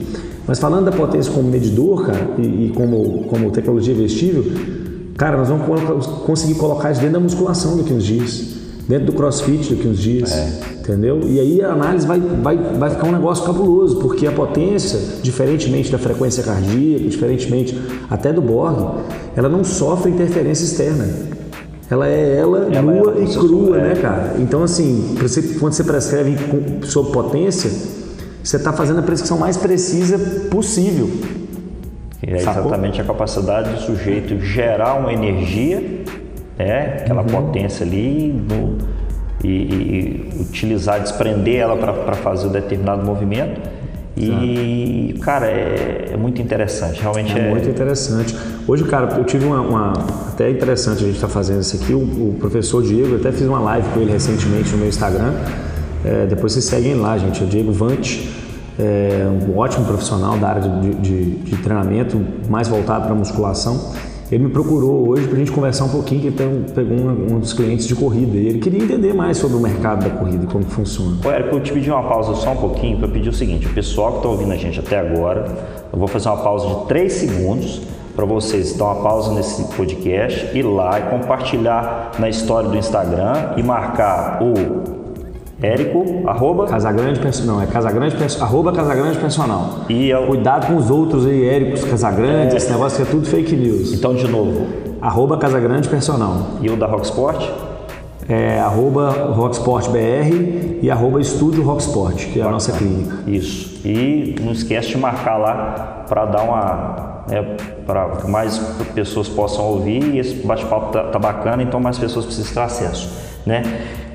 Mas falando da potência como medidor, cara, e, e como, como tecnologia vestível, cara, nós vamos conseguir colocar isso dentro da musculação daqui uns dias, dentro do crossfit daqui uns dias. É entendeu? E aí a análise vai, vai, vai ficar um negócio cabuloso, porque a potência, diferentemente da frequência cardíaca, diferentemente até do Borg, ela não sofre interferência externa. Ela é ela, ela nua é e crua, né, cara? Então, assim, você, quando você prescreve sob potência, você está fazendo a prescrição mais precisa possível. E é exatamente a capacidade do sujeito gerar uma energia, né, aquela uhum. potência ali no, e, e, utilizar, desprender ela para fazer um determinado movimento. E, Exato. cara, é, é, muito interessante, realmente é, é, muito interessante. Hoje, cara, eu tive uma, uma até interessante a gente estar tá fazendo isso aqui. O, o, professor Diego, eu até fiz uma live com ele recentemente no meu Instagram. É, depois vocês seguem lá, gente. É o Diego Vante, é um ótimo profissional da área de, de, de treinamento, mais voltado para musculação. Ele me procurou hoje para a gente conversar um pouquinho, que ele pegou um, um, dos clientes de corrida e ele queria entender mais sobre o mercado da corrida e como funciona. Érico, eu te pedi uma pausa só um pouquinho para pedir o seguinte: o pessoal que está ouvindo a gente até agora, eu vou fazer uma pausa de 3 segundos para vocês dar uma pausa nesse podcast, ir lá e compartilhar na história do Instagram e marcar o Érico, arroba. Casagrande, não, é Casagrande, arroba Casagrande Personal. E eu... Cuidado com os outros aí, Éricos, Casagrande, é... esse negócio que é tudo fake news. Então, de novo. Arroba Casagrande Personal. E o da Rocksport? É arroba RocksportBR e arroba Estúdio Rocksport, que é a nossa clínica. Isso. E não esquece de marcar lá para dar uma. É, para que mais pessoas possam ouvir e esse bate-papo tá, tá bacana, então mais pessoas precisam ter acesso. Né?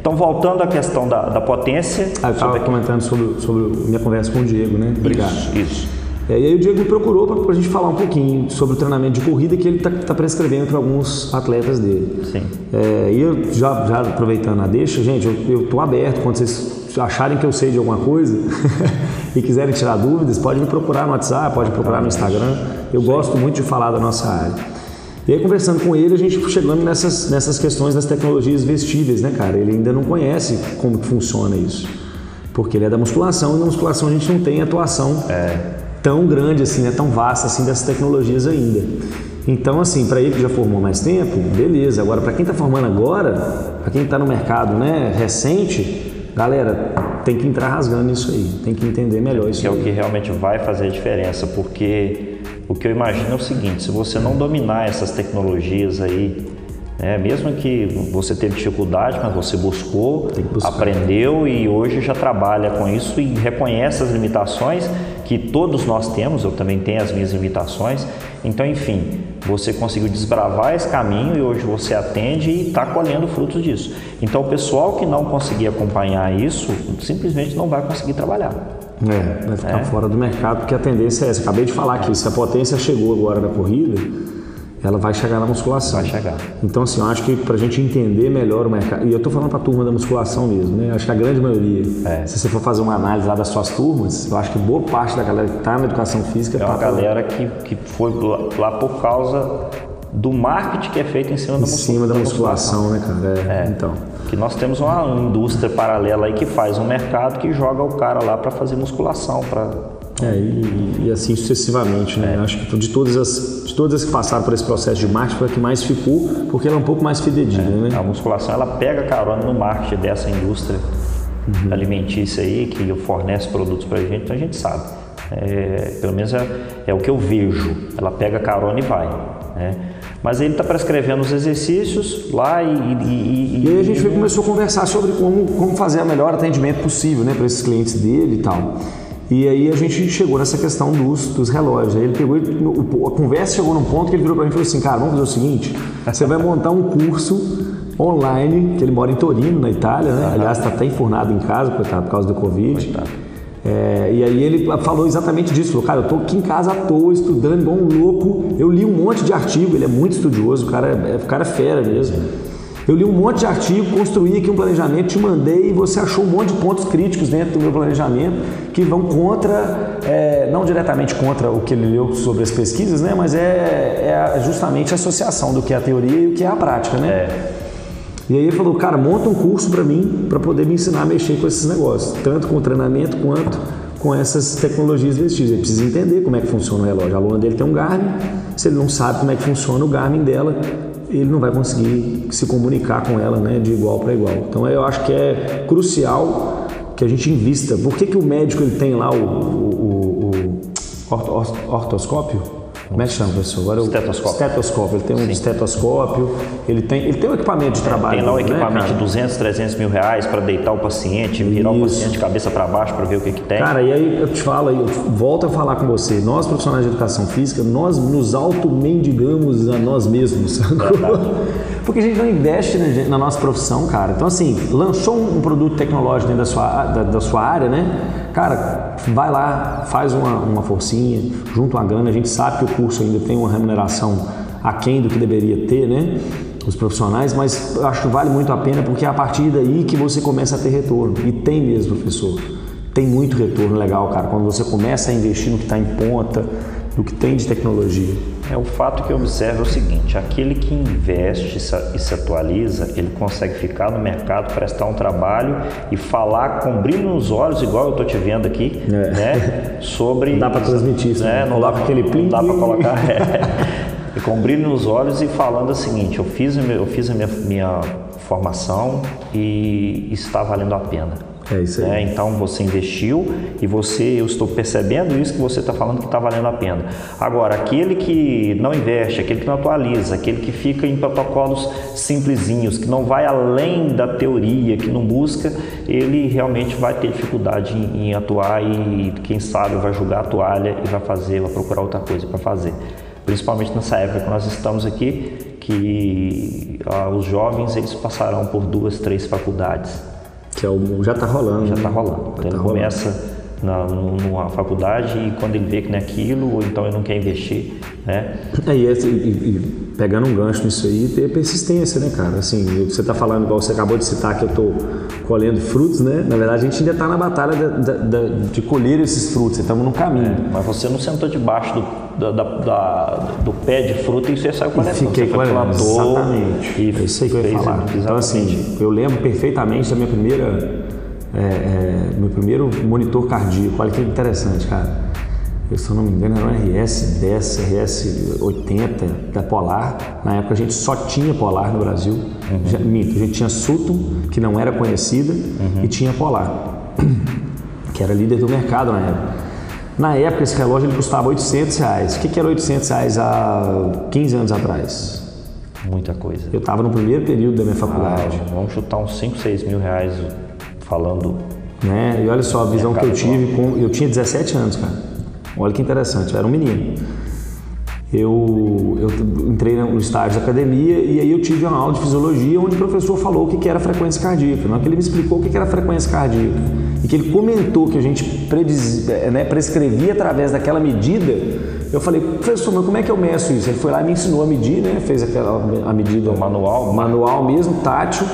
Então, voltando à questão da, da potência. Ah, eu estava comentando sobre, sobre minha conversa com o Diego, né? Obrigado. Isso. isso. É, e aí o Diego me procurou para a gente falar um pouquinho sobre o treinamento de corrida que ele está tá prescrevendo para alguns atletas dele. Sim. É, e eu já, já aproveitando a deixa, gente, eu estou aberto quando vocês acharem que eu sei de alguma coisa e quiserem tirar dúvidas, pode me procurar no WhatsApp, pode procurar no Instagram. Eu Sim. gosto muito de falar da nossa área. E aí, conversando com ele, a gente chegando nessas, nessas questões das tecnologias vestíveis, né, cara? Ele ainda não conhece como que funciona isso. Porque ele é da musculação e na musculação a gente não tem atuação é. tão grande assim, né, tão vasta assim dessas tecnologias ainda. Então, assim, para ele que já formou mais tempo, beleza. Agora, para quem está formando agora, para quem está no mercado né, recente, galera, tem que entrar rasgando nisso aí, tem que entender melhor isso. Que aí. é o que realmente vai fazer a diferença, porque o que eu imagino é o seguinte: se você não dominar essas tecnologias aí, né, mesmo que você teve dificuldade, mas você buscou, aprendeu e hoje já trabalha com isso e reconhece as limitações que todos nós temos, eu também tenho as minhas limitações. Então, enfim, você conseguiu desbravar esse caminho e hoje você atende e está colhendo frutos disso. Então, o pessoal que não conseguir acompanhar isso simplesmente não vai conseguir trabalhar. É, vai ficar é. fora do mercado, porque a tendência é essa. Acabei de falar aqui, se a potência chegou agora na corrida, ela vai chegar na musculação. Vai chegar. Então, assim, eu acho que para a gente entender melhor o mercado, e eu estou falando para a turma da musculação mesmo, né? Eu acho que a grande maioria, é. se você for fazer uma análise lá das suas turmas, eu acho que boa parte da galera que está na educação física. É uma tá galera que, que foi lá por causa do marketing que é feito em cima em da musculação. Em cima da musculação, né, cara? É, é. Então. Que nós temos uma indústria paralela aí que faz um mercado que joga o cara lá para fazer musculação, para é, e, e, assim sucessivamente, né? É. Acho que de todas, as, de todas as que passaram por esse processo de marketing foi a que mais ficou, porque ela é um pouco mais fidedigna, é. né? A musculação, ela pega carona no marketing dessa indústria uhum. alimentícia aí, que fornece produtos para a gente, então a gente sabe. É, pelo menos é, é, o que eu vejo. Ela pega carona e vai. Né? Mas ele está prescrevendo os exercícios lá e. E, e, e aí a gente começou a conversar sobre como, como fazer o melhor atendimento possível né, para esses clientes dele e tal. E aí a gente chegou nessa questão dos, dos relógios. Aí ele pegou, a conversa chegou num ponto que ele virou para mim e falou assim, cara, vamos fazer o seguinte, você vai montar um curso online, que ele mora em Torino, na Itália, né? Aliás, está até enfurnado em casa, coitado, por causa do Covid. É, e aí ele falou exatamente disso, falou, cara, eu tô aqui em casa à toa, estudando igual um louco, eu li um monte de artigo, ele é muito estudioso, o cara é, o cara é fera mesmo. Eu li um monte de artigo, construí aqui um planejamento, te mandei e você achou um monte de pontos críticos dentro do meu planejamento que vão contra, é, não diretamente contra o que ele leu sobre as pesquisas, né, mas é, é justamente a associação do que é a teoria e o que é a prática, né? É. E aí ele falou, cara, monta um curso para mim, para poder me ensinar a mexer com esses negócios, tanto com o treinamento quanto com essas tecnologias vestíveis. Ele precisa entender como é que funciona o relógio. A aluna dele tem um Garmin, se ele não sabe como é que funciona o Garmin dela, ele não vai conseguir se comunicar com ela né, de igual para igual. Então eu acho que é crucial que a gente invista. Por que, que o médico ele tem lá o, o, o, o ortoscópio? Como é que chama, professor? Agora, estetoscópio. Estetoscópio. Ele tem um Sim. estetoscópio, ele tem, ele tem um equipamento de trabalho. Tem lá um né, equipamento de 200, 300 mil reais para deitar o paciente, virar Isso. o paciente de cabeça para baixo para ver o que, que tem. Cara, e aí eu te falo, eu volto a falar com você. Nós, profissionais de educação física, nós nos auto-mendigamos a nós mesmos. Porque a gente não investe na nossa profissão, cara. Então, assim, lançou um produto tecnológico dentro da sua, da, da sua área, né? Cara, vai lá, faz uma, uma forcinha, junta uma grana. A gente sabe que o curso ainda tem uma remuneração aquém do que deveria ter, né? Os profissionais, mas acho que vale muito a pena porque é a partir daí que você começa a ter retorno. E tem mesmo, professor. Tem muito retorno legal, cara, quando você começa a investir no que está em ponta, no que tem de tecnologia. É o fato que eu observo é o seguinte: aquele que investe e se atualiza, ele consegue ficar no mercado, prestar um trabalho e falar com brilho nos olhos, igual eu estou te vendo aqui, é. né? Sobre. Não dá para transmitir isso, né? Não dá para aquele plim. Não dá para colocar. É, com brilho nos olhos e falando o seguinte: eu fiz, eu fiz a minha, minha formação e está valendo a pena. É isso aí. É, então você investiu e você, eu estou percebendo isso que você está falando que está valendo a pena. Agora, aquele que não investe, aquele que não atualiza, aquele que fica em protocolos simplesinhos, que não vai além da teoria, que não busca, ele realmente vai ter dificuldade em, em atuar e quem sabe vai jogar a toalha e vai fazer, vai procurar outra coisa para fazer. Principalmente nessa época que nós estamos aqui, que ah, os jovens eles passarão por duas, três faculdades que é o, já está rolando. Já está né? rolando. Então, ele tá começa na, numa faculdade e quando ele vê que não é aquilo, ou então ele não quer investir, né? É, e, e, pegando um gancho nisso aí, ter persistência, né, cara? Assim, você está falando, igual você acabou de citar, que eu estou colhendo frutos, né? Na verdade, a gente ainda está na batalha de colher esses frutos, estamos no caminho. É, mas você não sentou debaixo do, da, da, do pé de fruta e você saiu coletando. Fiquei você coletando, exatamente. E é isso aí que eu ia falar. Exatamente. Então, assim, eu lembro perfeitamente da minha primeira é, é, meu primeiro monitor cardíaco. Olha que interessante, cara. Eu, se eu não me engano, era um RS10, RS80 da Polar. Na época a gente só tinha Polar no Brasil. Uhum. Já, minto, a gente tinha Sutton, que não era conhecida, uhum. e tinha Polar, que era líder do mercado na época. Na época esse relógio ele custava 800 reais. O que, que era 800 reais há 15 anos atrás? Muita coisa. Eu estava no primeiro período da minha faculdade. Ah, vamos chutar uns 5, 6 mil reais falando. Né? E olha só a visão que eu tive, com, eu tinha 17 anos, cara. Olha que interessante, eu era um menino. Eu, eu entrei no estágio da academia e aí eu tive uma aula de fisiologia onde o professor falou o que era frequência cardíaca. Na hora que ele me explicou o que era frequência cardíaca e que ele comentou que a gente prediz, né, prescrevia através daquela medida, eu falei, professor, mas como é que eu meço isso? Ele foi lá e me ensinou a medir, né? fez aquela a medida manual, manual mesmo, tátil.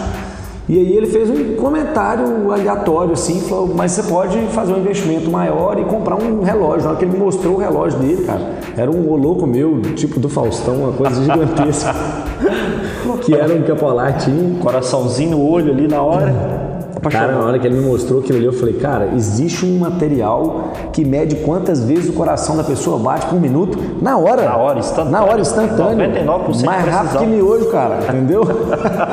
E aí ele fez um comentário aleatório assim, falou, mas você pode fazer um investimento maior e comprar um relógio. Na hora que ele mostrou o relógio dele, cara, era um louco meu, tipo do Faustão, uma coisa gigantesca. que era um um coraçãozinho no olho ali na hora. Cara, na hora que ele me mostrou aquilo ali, eu falei, cara, existe um material que mede quantas vezes o coração da pessoa bate por minuto na hora. Na hora instantâneo. Na hora instantâneo. 99% Mais rápido que miojo, cara, entendeu?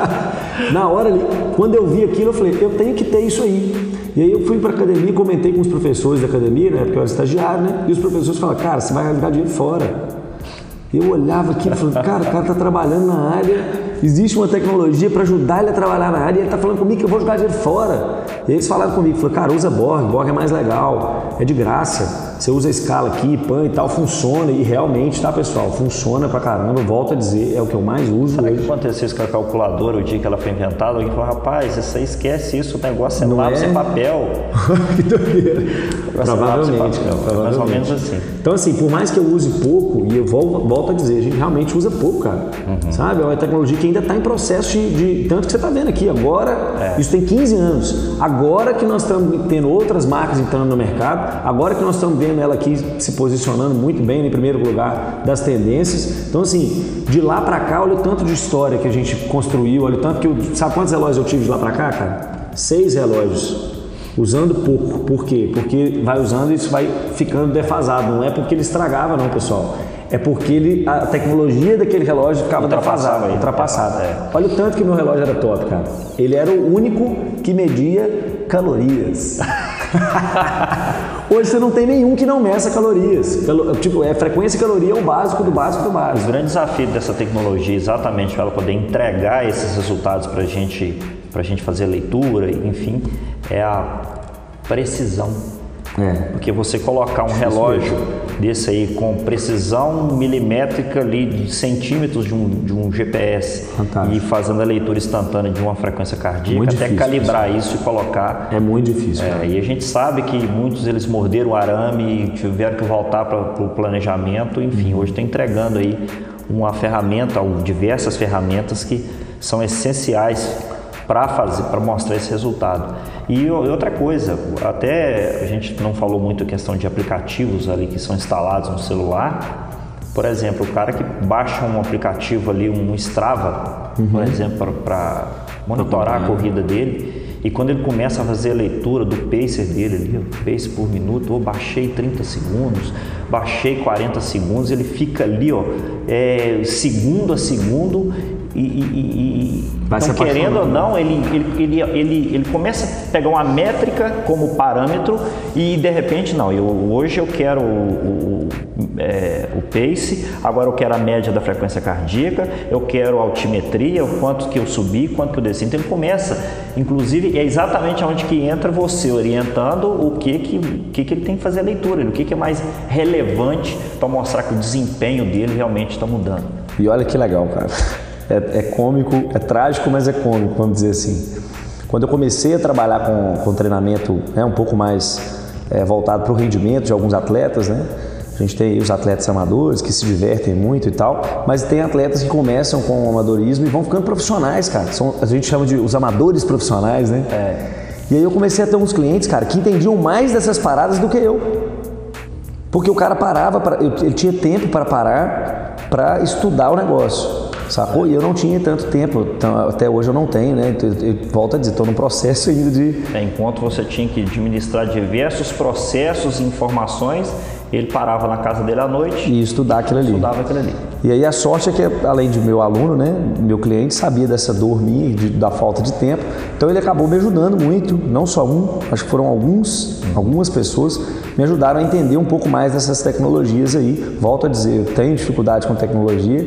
na hora ali, quando eu vi aquilo, eu falei, eu tenho que ter isso aí. E aí eu fui para academia, comentei com os professores da academia, né, porque eu era estagiário, né? E os professores falaram, cara, você vai jogar dinheiro fora. Eu olhava aquilo e falei, cara, o cara está trabalhando na área, existe uma tecnologia para ajudar ele a trabalhar na área e ele está falando comigo que eu vou jogar dinheiro fora. E eles falaram comigo, falaram, cara, usa Borg, Borg é mais legal, é de graça, você usa a escala aqui, pan e tal, funciona e realmente, tá pessoal, funciona pra caramba, volto a dizer, é o que eu mais uso Será hoje. que aconteceu isso com a calculadora o dia que ela foi inventada? Alguém falou, rapaz, aí esquece isso, o negócio é Não lápis é? papel. que doideira. Provavelmente, papel, provavelmente. mais ou menos assim. Então assim, por mais que eu use pouco, e eu volto a dizer, a gente realmente usa pouco, cara, uhum. sabe? É uma tecnologia que ainda está em processo de, de, tanto que você está vendo aqui, agora, é. isso tem 15 anos, agora que nós estamos tendo outras marcas entrando no mercado, agora que nós estamos vendo ela aqui se posicionando muito bem em primeiro lugar das tendências. Então, assim, de lá para cá, olha o tanto de história que a gente construiu, olha o tanto que eu. Sabe quantos relógios eu tive de lá para cá, cara? Seis relógios. Usando pouco. Por quê? Porque vai usando e isso vai ficando defasado. Não é porque ele estragava, não, pessoal. É porque ele, a tecnologia daquele relógio ficava ultrapassada. ultrapassada. É. Olha o tanto que meu relógio era top, cara. Ele era o único que media calorias. Hoje você não tem nenhum que não meça calorias. Tipo, é frequência e caloria é o básico do básico do básico. O grande desafio dessa tecnologia, exatamente para ela poder entregar esses resultados para gente, a gente fazer leitura, enfim, é a precisão é. Porque você colocar um relógio desse aí com precisão milimétrica ali de centímetros de um, de um GPS Fantástico. e fazendo a leitura instantânea de uma frequência cardíaca, muito até difícil, calibrar isso. isso e colocar. É muito difícil. É, e a gente sabe que muitos eles morderam o arame e tiveram que voltar para o planejamento. Enfim, uhum. hoje está entregando aí uma ferramenta, ou diversas ferramentas que são essenciais para fazer, para mostrar esse resultado. E outra coisa, até a gente não falou muito a questão de aplicativos ali que são instalados no celular, Por exemplo, o cara que baixa um aplicativo ali, um Strava, uhum. por exemplo, para monitorar a corrida dele, e quando ele começa a fazer a leitura do pacer dele ali, o pace por minuto, ou baixei 30 segundos, baixei 40 segundos, ele fica ali, ó, é, segundo a segundo e, e, e então, querendo ou não, ele, ele, ele, ele, ele começa a pegar uma métrica como parâmetro e de repente, não, eu, hoje eu quero o, o, é, o pace, agora eu quero a média da frequência cardíaca, eu quero a altimetria, o quanto que eu subi, quanto que eu desci. Então ele começa, inclusive, é exatamente onde que entra você orientando o que que, que, que ele tem que fazer a leitura, o que, que é mais relevante para mostrar que o desempenho dele realmente está mudando. E olha que legal, cara é, é cômico, é trágico, mas é cômico, vamos dizer assim. Quando eu comecei a trabalhar com, com treinamento né, um pouco mais é, voltado para o rendimento de alguns atletas, né? A gente tem os atletas amadores que se divertem muito e tal, mas tem atletas que começam com o amadorismo e vão ficando profissionais, cara. São, a gente chama de os amadores profissionais, né? É. E aí eu comecei a ter uns clientes, cara, que entendiam mais dessas paradas do que eu. Porque o cara parava, pra, ele tinha tempo para parar para estudar o negócio. Sacou? E eu não tinha tanto tempo, então, até hoje eu não tenho, né? Eu, eu, volto a dizer, estou no processo ainda de. É, enquanto você tinha que administrar diversos processos e informações, ele parava na casa dele à noite e estudar aquilo ali. Estudava aquilo ali. E aí a sorte é que, além de meu aluno, né, meu cliente sabia dessa dor minha, de, da falta de tempo, então ele acabou me ajudando muito, não só um, acho que foram alguns, algumas pessoas me ajudaram a entender um pouco mais dessas tecnologias aí. Volto a dizer, eu tenho dificuldade com tecnologia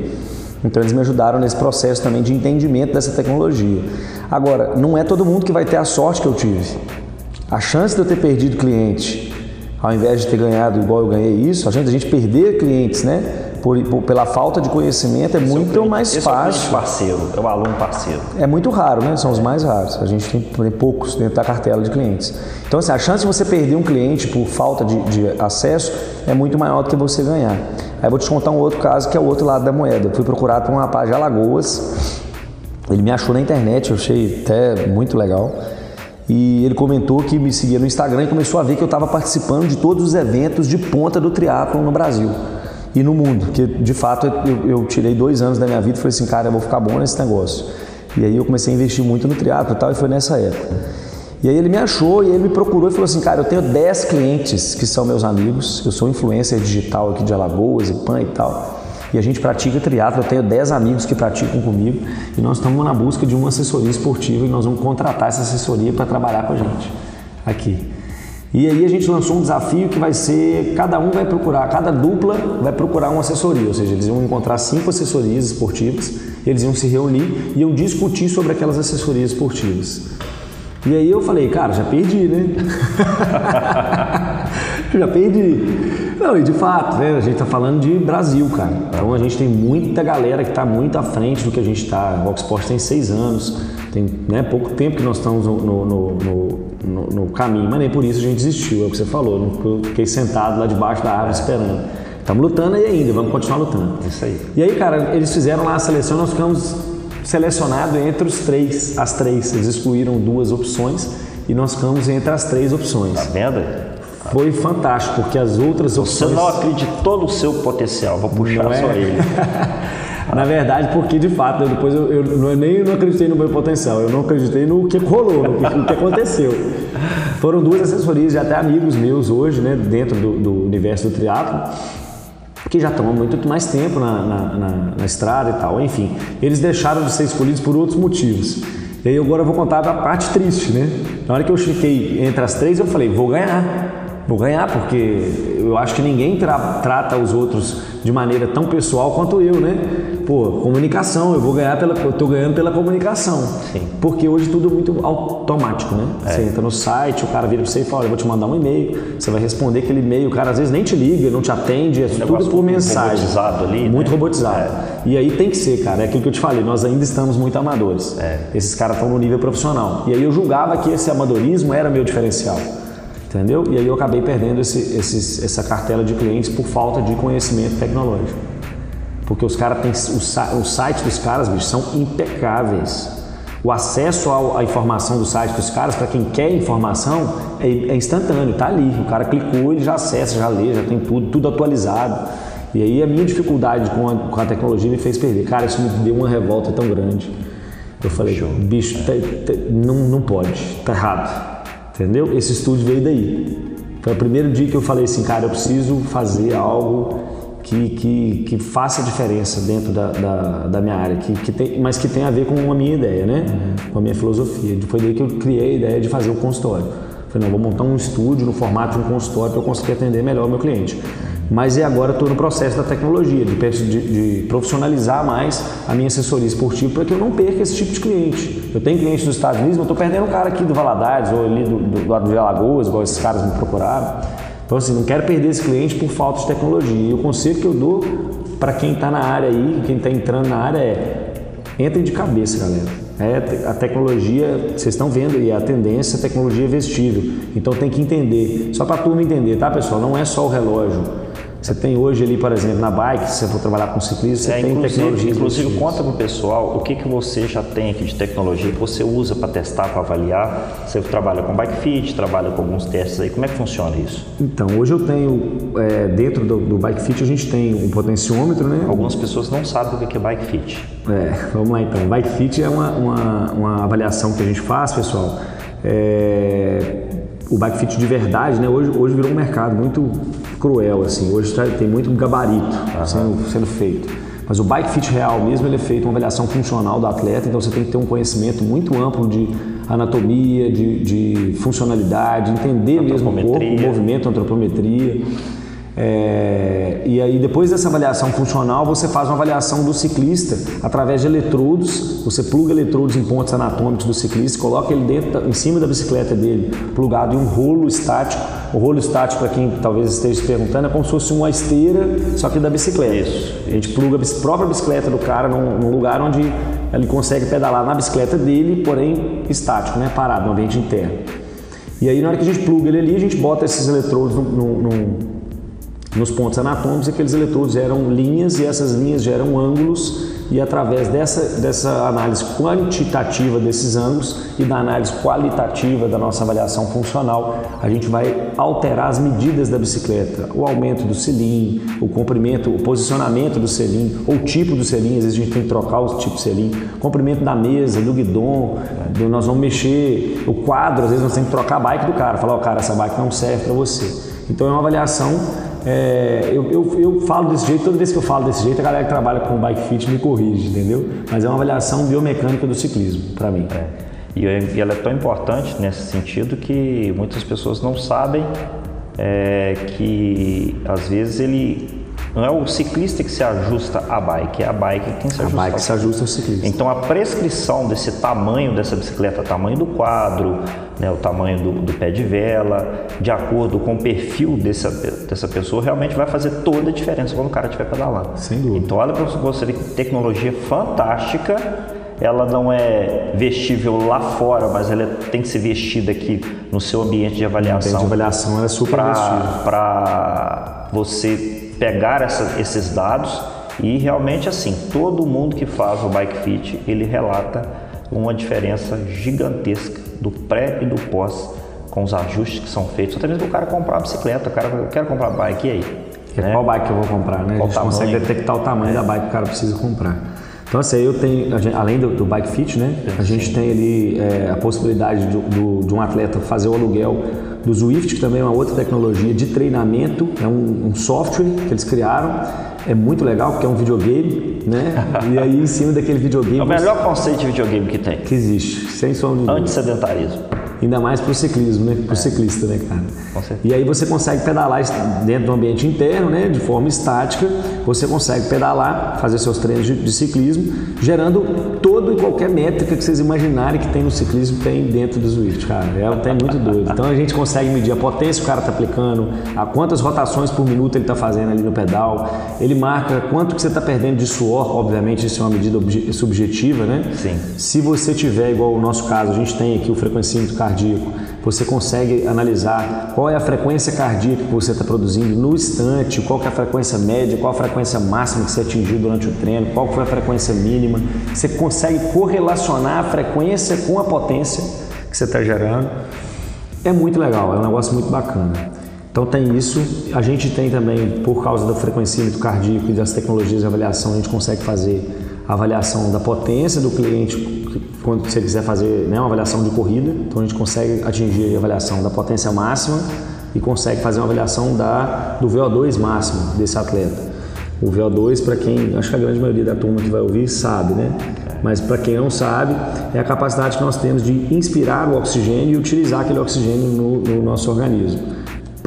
então eles me ajudaram nesse processo também de entendimento dessa tecnologia. Agora, não é todo mundo que vai ter a sorte que eu tive. A chance de eu ter perdido cliente, ao invés de ter ganhado igual eu ganhei isso, a chance de a gente perder clientes, né? Por, por, pela falta de conhecimento é esse muito é cliente, mais fácil. É o parceiro, é o aluno parceiro. É muito raro, né? São os mais raros. A gente tem, tem, poucos dentro da cartela de clientes. Então, assim, a chance de você perder um cliente por falta de, de acesso é muito maior do que você ganhar. Aí vou te contar um outro caso que é o outro lado da moeda. Eu fui procurado por um rapaz de Alagoas. Ele me achou na internet, eu achei até muito legal. E ele comentou que me seguia no Instagram e começou a ver que eu estava participando de todos os eventos de ponta do triatlo no Brasil e no mundo. Que de fato eu, eu, tirei dois anos da minha vida e falei assim, cara, eu vou ficar bom nesse negócio. E aí eu comecei a investir muito no triatlo e tal, e foi nessa época. E aí ele me achou e ele me procurou e falou assim, cara, eu tenho 10 clientes que são meus amigos, eu sou influencer digital aqui de Alagoas e PAN e tal. E a gente pratica triatlo, eu tenho 10 amigos que praticam comigo e nós estamos na busca de uma assessoria esportiva e nós vamos contratar essa assessoria para trabalhar com a gente aqui. E aí a gente lançou um desafio que vai ser, cada um vai procurar, cada dupla vai procurar uma assessoria, ou seja, eles iam encontrar cinco assessorias esportivas, eles iam se reunir e iam discutir sobre aquelas assessorias esportivas. E aí eu falei, cara, já perdi, né? já perdi. Não, e de fato, né, a gente está falando de Brasil, cara. Então a gente tem muita galera que está muito à frente do que a gente está. O Oxport tem seis anos, tem né, pouco tempo que nós estamos no, no, no, no, no caminho, mas nem por isso a gente desistiu, é o que você falou. Não fiquei sentado lá debaixo da árvore esperando. Estamos lutando aí ainda, vamos continuar lutando. Isso aí. E aí, cara, eles fizeram lá a seleção, nós ficamos selecionados entre os três, as três. Eles excluíram duas opções e nós ficamos entre as três opções. Tá vendo? Foi fantástico, porque as outras opções. Você não acreditou no seu potencial, vou puxar não só é? ele. Na verdade, porque de fato, eu, depois eu, eu, eu, nem não acreditei no meu potencial, eu não acreditei no que rolou, no que, no que aconteceu. Foram duas assessorias de até amigos meus hoje, né, dentro do, do universo do triatlo, que já estão há muito mais tempo na, na, na, na, estrada e tal. Enfim, eles deixaram de ser escolhidos por outros motivos. E aí agora eu vou contar a parte triste, né? Na hora que eu fiquei entre as três, eu falei, vou ganhar. Vou ganhar, porque eu acho que ninguém tra trata os outros de maneira tão pessoal quanto eu, né? Pô, comunicação, eu vou ganhar pela. Eu tô ganhando pela comunicação. Sim. Porque hoje tudo é muito automático, né? É. Você entra no site, o cara vira pra você e fala, eu vou te mandar um e-mail, você vai responder aquele e-mail, o cara às vezes nem te liga, não te atende, é tudo por mensagem. Robotizado ali. Muito né? robotizado. É. E aí tem que ser, cara. É aquilo que eu te falei, nós ainda estamos muito amadores. É. Esses caras estão no nível profissional. E aí eu julgava que esse amadorismo era meu diferencial entendeu? E aí eu acabei perdendo esse, esse, essa cartela de clientes por falta de conhecimento tecnológico. Porque os caras têm. O, o site dos caras, bicho, são impecáveis. O acesso à informação do site dos caras, para quem quer informação, é, é instantâneo, tá ali. O cara clicou, ele já acessa, já lê, já tem tudo, tudo atualizado. E aí a minha dificuldade com a, com a tecnologia me fez perder. Cara, isso me deu uma revolta tão grande. Eu falei, bicho, tá, tá, não, não pode, tá errado. Entendeu? Esse estúdio veio daí. Foi o primeiro dia que eu falei assim, cara, eu preciso fazer algo que, que, que faça diferença dentro da, da, da minha área, que, que tem, mas que tem a ver com a minha ideia, né? Uhum. Com a minha filosofia. Foi daí que eu criei a ideia de fazer o consultório. Falei, não, vou montar um estúdio no formato de um consultório para eu conseguir atender melhor o meu cliente. Mas e agora estou no processo da tecnologia, de, de, profissionalizar mais a minha assessoria esportiva para que eu não perca esse tipo de cliente. Eu tenho clientes dos Estados Unidos, mas estou perdendo um cara aqui do Valadares ou ali do, do, do lado de Alagoas, igual esses caras me procuraram. Então, assim, não quero perder esse cliente por falta de tecnologia. E o conselho que eu dou para quem está na área aí, quem está entrando na área é entre de cabeça, galera. É, a tecnologia, vocês estão vendo aí, a tendência, a tecnologia é vestível. Então tem que entender. Só para a turma entender, tá, pessoal? Não é só o relógio você tem hoje ali, por exemplo, na bike, se você for trabalhar com ciclismo, você é, tem tecnologia. Inclusive, conta para o pessoal o que, que você já tem aqui de tecnologia que você usa para testar, para avaliar. Você trabalha com bike fit, trabalha com alguns testes aí. Como é que funciona isso? Então, hoje eu tenho, é, dentro do, do, bike fit, a gente tem um potenciômetro, né? Algumas pessoas não sabem o que é bike fit. É, vamos lá então. Bike fit é uma, uma, uma avaliação que a gente faz, pessoal. É, o bike fit de verdade, né? Hoje, hoje virou um mercado muito cruel, assim. Hoje tá, tem muito gabarito uhum. sendo, sendo feito. Mas o bike fit real mesmo, ele é feito uma avaliação funcional do atleta, então você tem que ter um conhecimento muito amplo de anatomia, de, de funcionalidade, entender mesmo o corpo, o movimento, antropometria. É, e aí, depois dessa avaliação funcional, você faz uma avaliação do ciclista através de eletrodos. Você pluga eletrodos em pontos anatômicos do ciclista, coloca ele dentro, em cima da bicicleta dele, plugado em um rolo estático. O rolo estático, para quem talvez esteja se perguntando, é como se fosse uma esteira, só que da bicicleta. Isso. A gente pluga a própria bicicleta do cara num, num lugar onde ele consegue pedalar na bicicleta dele, porém estático, né? parado, no ambiente interno. E aí, na hora que a gente pluga ele ali, a gente bota esses eletrodos num nos pontos anatômicos, aqueles eletrodos geram linhas e essas linhas geram ângulos e através dessa, dessa análise quantitativa desses ângulos e da análise qualitativa da nossa avaliação funcional, a gente vai alterar as medidas da bicicleta, o aumento do selim, o comprimento, o posicionamento do selim, ou o tipo do selim, às vezes a gente tem que trocar o tipo de selim, comprimento da mesa, do guidon, do, nós vamos mexer o quadro, às vezes nós temos que trocar a bike do cara, falar, ó oh, cara, essa bike não serve para você. Então é uma avaliação é, eu, eu, eu, falo desse jeito, toda vez que eu falo desse jeito, a galera que trabalha com bike fit me corrige, entendeu? Mas é uma avaliação biomecânica do ciclismo, para mim. É. E ela é tão importante nesse sentido que muitas pessoas não sabem é, que às vezes ele não é o ciclista que se ajusta à bike, é a bike que se ajusta. A bike se ajusta ao ciclista. Então a prescrição desse tamanho dessa bicicleta, tamanho do quadro, né, o tamanho do, do, pé de vela, de acordo com o perfil dessa, dessa pessoa, realmente vai fazer toda a diferença quando o cara estiver pedalando. Sem dúvida. Então olha para você que tecnologia fantástica ela não é vestível lá fora, mas ela tem que ser vestida aqui no seu ambiente de avaliação. O ambiente de avaliação é super Para você pegar essa, esses dados e realmente assim, todo mundo que faz o bike fit, ele relata uma diferença gigantesca do pré e do pós com os ajustes que são feitos. Até mesmo o cara comprar a bicicleta, o cara, eu quero comprar bike, e aí? Né? Qual bike eu vou comprar, né? Qual a gente tamanho? consegue detectar o tamanho é. da bike que o cara precisa comprar. Então, assim, eu tenho, gente, além do, do, bike fit, né? A gente tem ali é, a possibilidade do, do, de um atleta fazer o aluguel do Zwift, que também é uma outra tecnologia de treinamento, é um, um software que eles criaram. É muito legal porque é um videogame, né? E aí em cima daquele videogame. É o melhor conceito de videogame que tem. Que existe, sem som de Antissedentarismo. Ainda mais para o ciclismo, né? Para o é. ciclista, né, cara? E aí você consegue pedalar dentro do ambiente interno, né? De forma estática. Você consegue pedalar, fazer seus treinos de, de ciclismo, gerando todo e qualquer métrica que vocês imaginarem que tem no ciclismo, tem dentro do Zwift, cara. É, tem muito doido. Então a gente consegue medir a potência que o cara está aplicando, a quantas rotações por minuto ele está fazendo ali no pedal. Ele marca quanto que você está perdendo de suor, obviamente isso é uma medida subjetiva, né? Sim. Se você tiver, igual o nosso caso, a gente tem aqui o frequencímetro cardíaco, você consegue analisar qual é a frequência cardíaca que você está produzindo no instante, qual é a frequência média, qual a frequência máxima que você atingiu durante o treino, qual foi a frequência mínima. Você consegue correlacionar a frequência com a potência que você está gerando. É muito legal, é um negócio muito bacana. Então tem isso. A gente tem também, por causa do frequencímetro cardíaco e das tecnologias de avaliação, a gente consegue fazer a avaliação da potência do cliente quando você quiser fazer né, uma avaliação de corrida. Então a gente consegue atingir a avaliação da potência máxima e consegue fazer uma avaliação da, do VO2 máximo desse atleta. O VO2, para quem, acho que a grande maioria da turma que vai ouvir sabe, né? Mas para quem não sabe, é a capacidade que nós temos de inspirar o oxigênio e utilizar aquele oxigênio no, no nosso organismo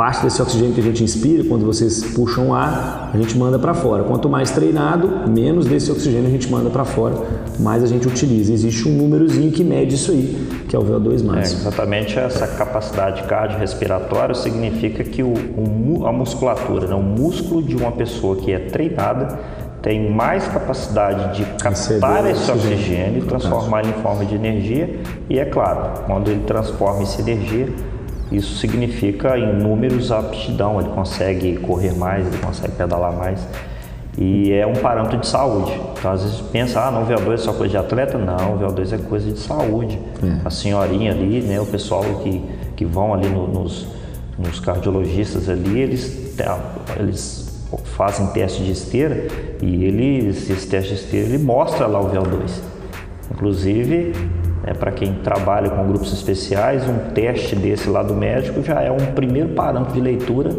parte desse oxigênio que a gente inspira, quando vocês puxam ar, a gente manda para fora. Quanto mais treinado, menos desse oxigênio a gente manda para fora, mais a gente utiliza. Existe um númerozinho que mede isso aí, que é o VO2 máximo. É, exatamente essa capacidade cardiorrespiratória significa que o, o, a musculatura, né, o músculo de uma pessoa que é treinada tem mais capacidade de captar esse oxigênio e transformar ele em forma de energia. E é claro, quando ele transforma essa energia, isso significa em números a aptidão, ele consegue correr mais, ele consegue pedalar mais. E é um parâmetro de saúde. Então, às vezes pensa, ah, não, VO2 é só coisa de atleta. Não, VO2 é coisa de saúde. É. A senhorinha ali, né, o pessoal que, que vão ali no, nos, nos cardiologistas ali, eles, eles fazem teste de esteira e eles, esse teste de esteira ele mostra lá o VO2. Inclusive, é, para quem trabalha com grupos especiais, um teste desse lá do médico já é um primeiro parâmetro de leitura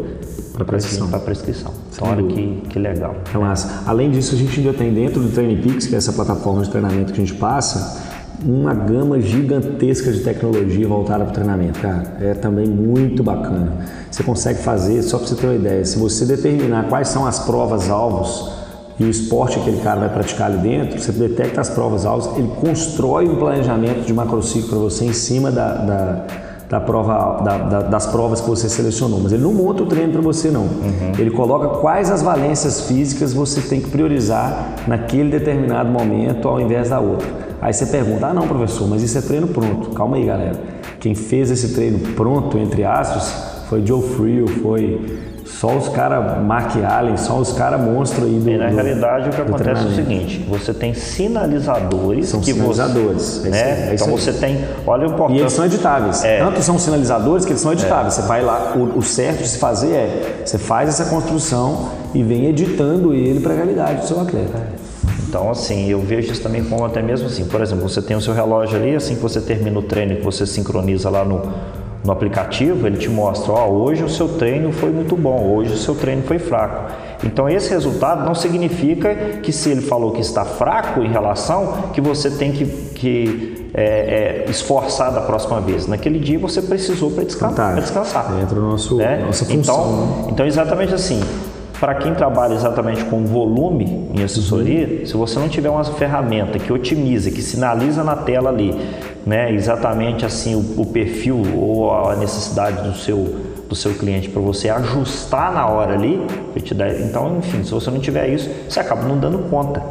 para prescrição. Pra prescrição. Então, olha que, que legal. É massa. Além disso, a gente ainda tem dentro do TrainingPix, que é essa plataforma de treinamento que a gente passa, uma gama gigantesca de tecnologia voltada para o treinamento, cara. É também muito bacana. Você consegue fazer, só para você ter uma ideia, se você determinar quais são as provas-alvos e o esporte que aquele cara vai praticar ali dentro, você detecta as provas alvos, ele constrói um planejamento de macrociclo para você em cima da, da, da prova, da, da, das provas que você selecionou. Mas ele não monta o treino para você, não. Uhum. Ele coloca quais as valências físicas você tem que priorizar naquele determinado momento ao invés da outra. Aí você pergunta, ah não, professor, mas isso é treino pronto. Calma aí, galera. Quem fez esse treino pronto, entre aspas, foi Joe Frio, foi só os caras Mark Allen, só os caras monstros aí do e Na do, realidade, o que acontece é o seguinte: você tem sinalizadores. São que sinalizadores. Você, né? É então você tem. Olha o importante. E eles são editáveis. É. Tanto são sinalizadores que eles são editáveis. É. Você vai lá, o, o, certo de se fazer é: você faz essa construção e vem editando ele para a realidade do seu atleta. Então, assim, eu vejo isso também como até mesmo assim. Por exemplo, você tem o seu relógio ali, assim que você termina o treino, que você sincroniza lá no no aplicativo, ele te mostra, ó, oh, hoje o seu treino foi muito bom, hoje o seu treino foi fraco. Então esse resultado não significa que se ele falou que está fraco em relação, que você tem que, que é, é, esforçar da próxima vez. Naquele dia você precisou para descansar. descansar. Entra no nosso, né? nossa função. Então, né? então exatamente assim, para quem trabalha exatamente com volume em assessoria, se você não tiver uma ferramenta que otimiza, que sinaliza na tela ali, né, exatamente assim o, o perfil ou a necessidade do seu do seu cliente para você ajustar na hora ali, te dar, então, enfim, se você não tiver isso, você acaba não dando conta.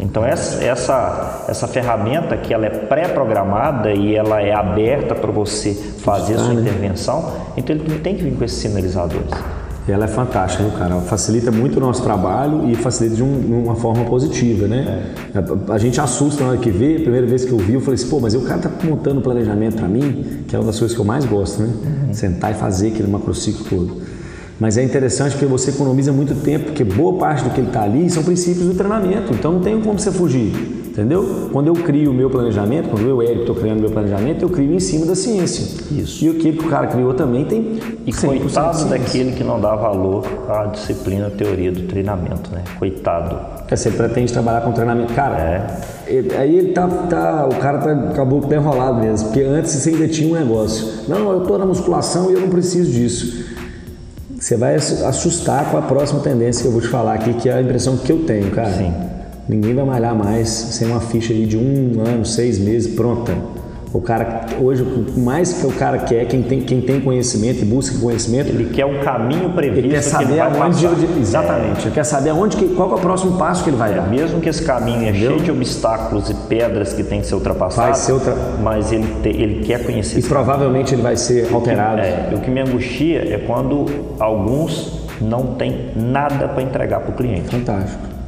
Então essa, essa, essa ferramenta que ela é pré-programada e ela é aberta para você fazer a sua né? intervenção, então ele tem que vir com esses sinalizadores ela é fantástica, viu, cara? Ela facilita muito o nosso trabalho e facilita de um, uma forma positiva, né? É. A, a, gente assusta na hora que vê, a primeira vez que eu vi, eu falei assim, pô, mas o cara tá montando planejamento para mim, que é uma das coisas que eu mais gosto, né? Uhum. Sentar e fazer aquele macrociclo todo. Mas é interessante porque você economiza muito tempo, porque boa parte do que ele está ali são princípios do treinamento, então não tem como você fugir. Entendeu? Quando eu crio o meu planejamento, quando eu, Eric, estou criando o meu planejamento, eu crio em cima da ciência. Isso. E o que o cara criou também tem. E coitado daquele que não dá valor à disciplina, à teoria do treinamento, né? Coitado. É, você pretende trabalhar com treinamento. Cara, é. aí ele tá, tá. O cara tá, acabou até enrolado mesmo. Porque antes você ainda tinha um negócio. Não, eu estou na musculação e eu não preciso disso. Você vai assustar com a próxima tendência que eu vou te falar aqui, que é a impressão que eu tenho, cara. Sim. Ninguém vai malhar mais sem uma ficha de um ano, seis meses pronta. O cara, hoje, o mais que o cara quer, quem tem, quem tem conhecimento e busca conhecimento. Ele quer um caminho previsto. Ele quer saber que ele aonde. Ele, exatamente. Ele quer saber aonde que, qual é o próximo passo que ele vai é, dar. Mesmo que esse caminho é cheio de obstáculos e pedras que tem que ser ultrapassado. Vai ser ultra... Mas ele, te, ele quer conhecer. E provavelmente ele vai ser alterado. O que, é, o que me angustia é quando alguns não têm nada para entregar para o cliente. Fantástico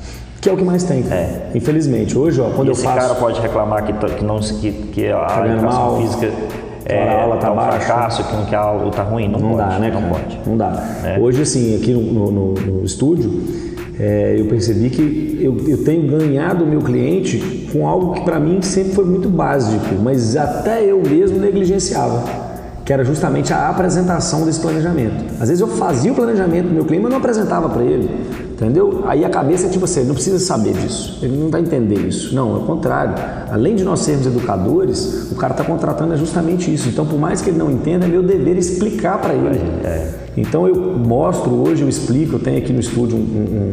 que é o que mais tem. É. Infelizmente. Hoje, ó, quando e eu esse faço... cara pode reclamar que, que, não, que, que a tá educação mal. física é, a aula tá, tá um baixo. fracasso, que quer a aula tá ruim, não, não pode, dá, né? Não cara? pode. Não dá. É. Hoje, assim, aqui no, no, no estúdio, é, eu percebi que eu, eu, tenho ganhado o meu cliente com algo que para mim sempre foi muito básico, mas até eu mesmo negligenciava, que era justamente a apresentação desse planejamento. Às vezes eu fazia o planejamento do meu cliente, mas não apresentava para ele. Entendeu? Aí a cabeça é tipo assim, não precisa saber disso, ele não vai entender isso. Não, é o contrário. Além de nós sermos educadores, o cara está contratando é justamente isso. Então, por mais que ele não entenda, é meu dever explicar para ele. É. Então, eu mostro hoje, eu explico, eu tenho aqui no estúdio um,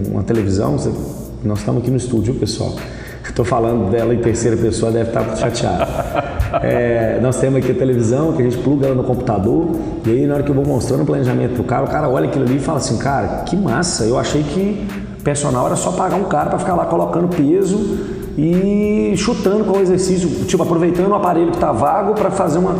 um, uma televisão, nós estamos aqui no estúdio, pessoal. Estou falando dela em terceira pessoa, deve estar chateado. É, nós temos aqui a televisão, que a gente pluga ela no computador, e aí na hora que eu vou mostrando o planejamento pro cara, o cara olha aquilo ali e fala assim, cara, que massa, eu achei que personal era só pagar um cara para ficar lá colocando peso e chutando com o exercício, tipo, aproveitando o aparelho que está vago para fazer uma.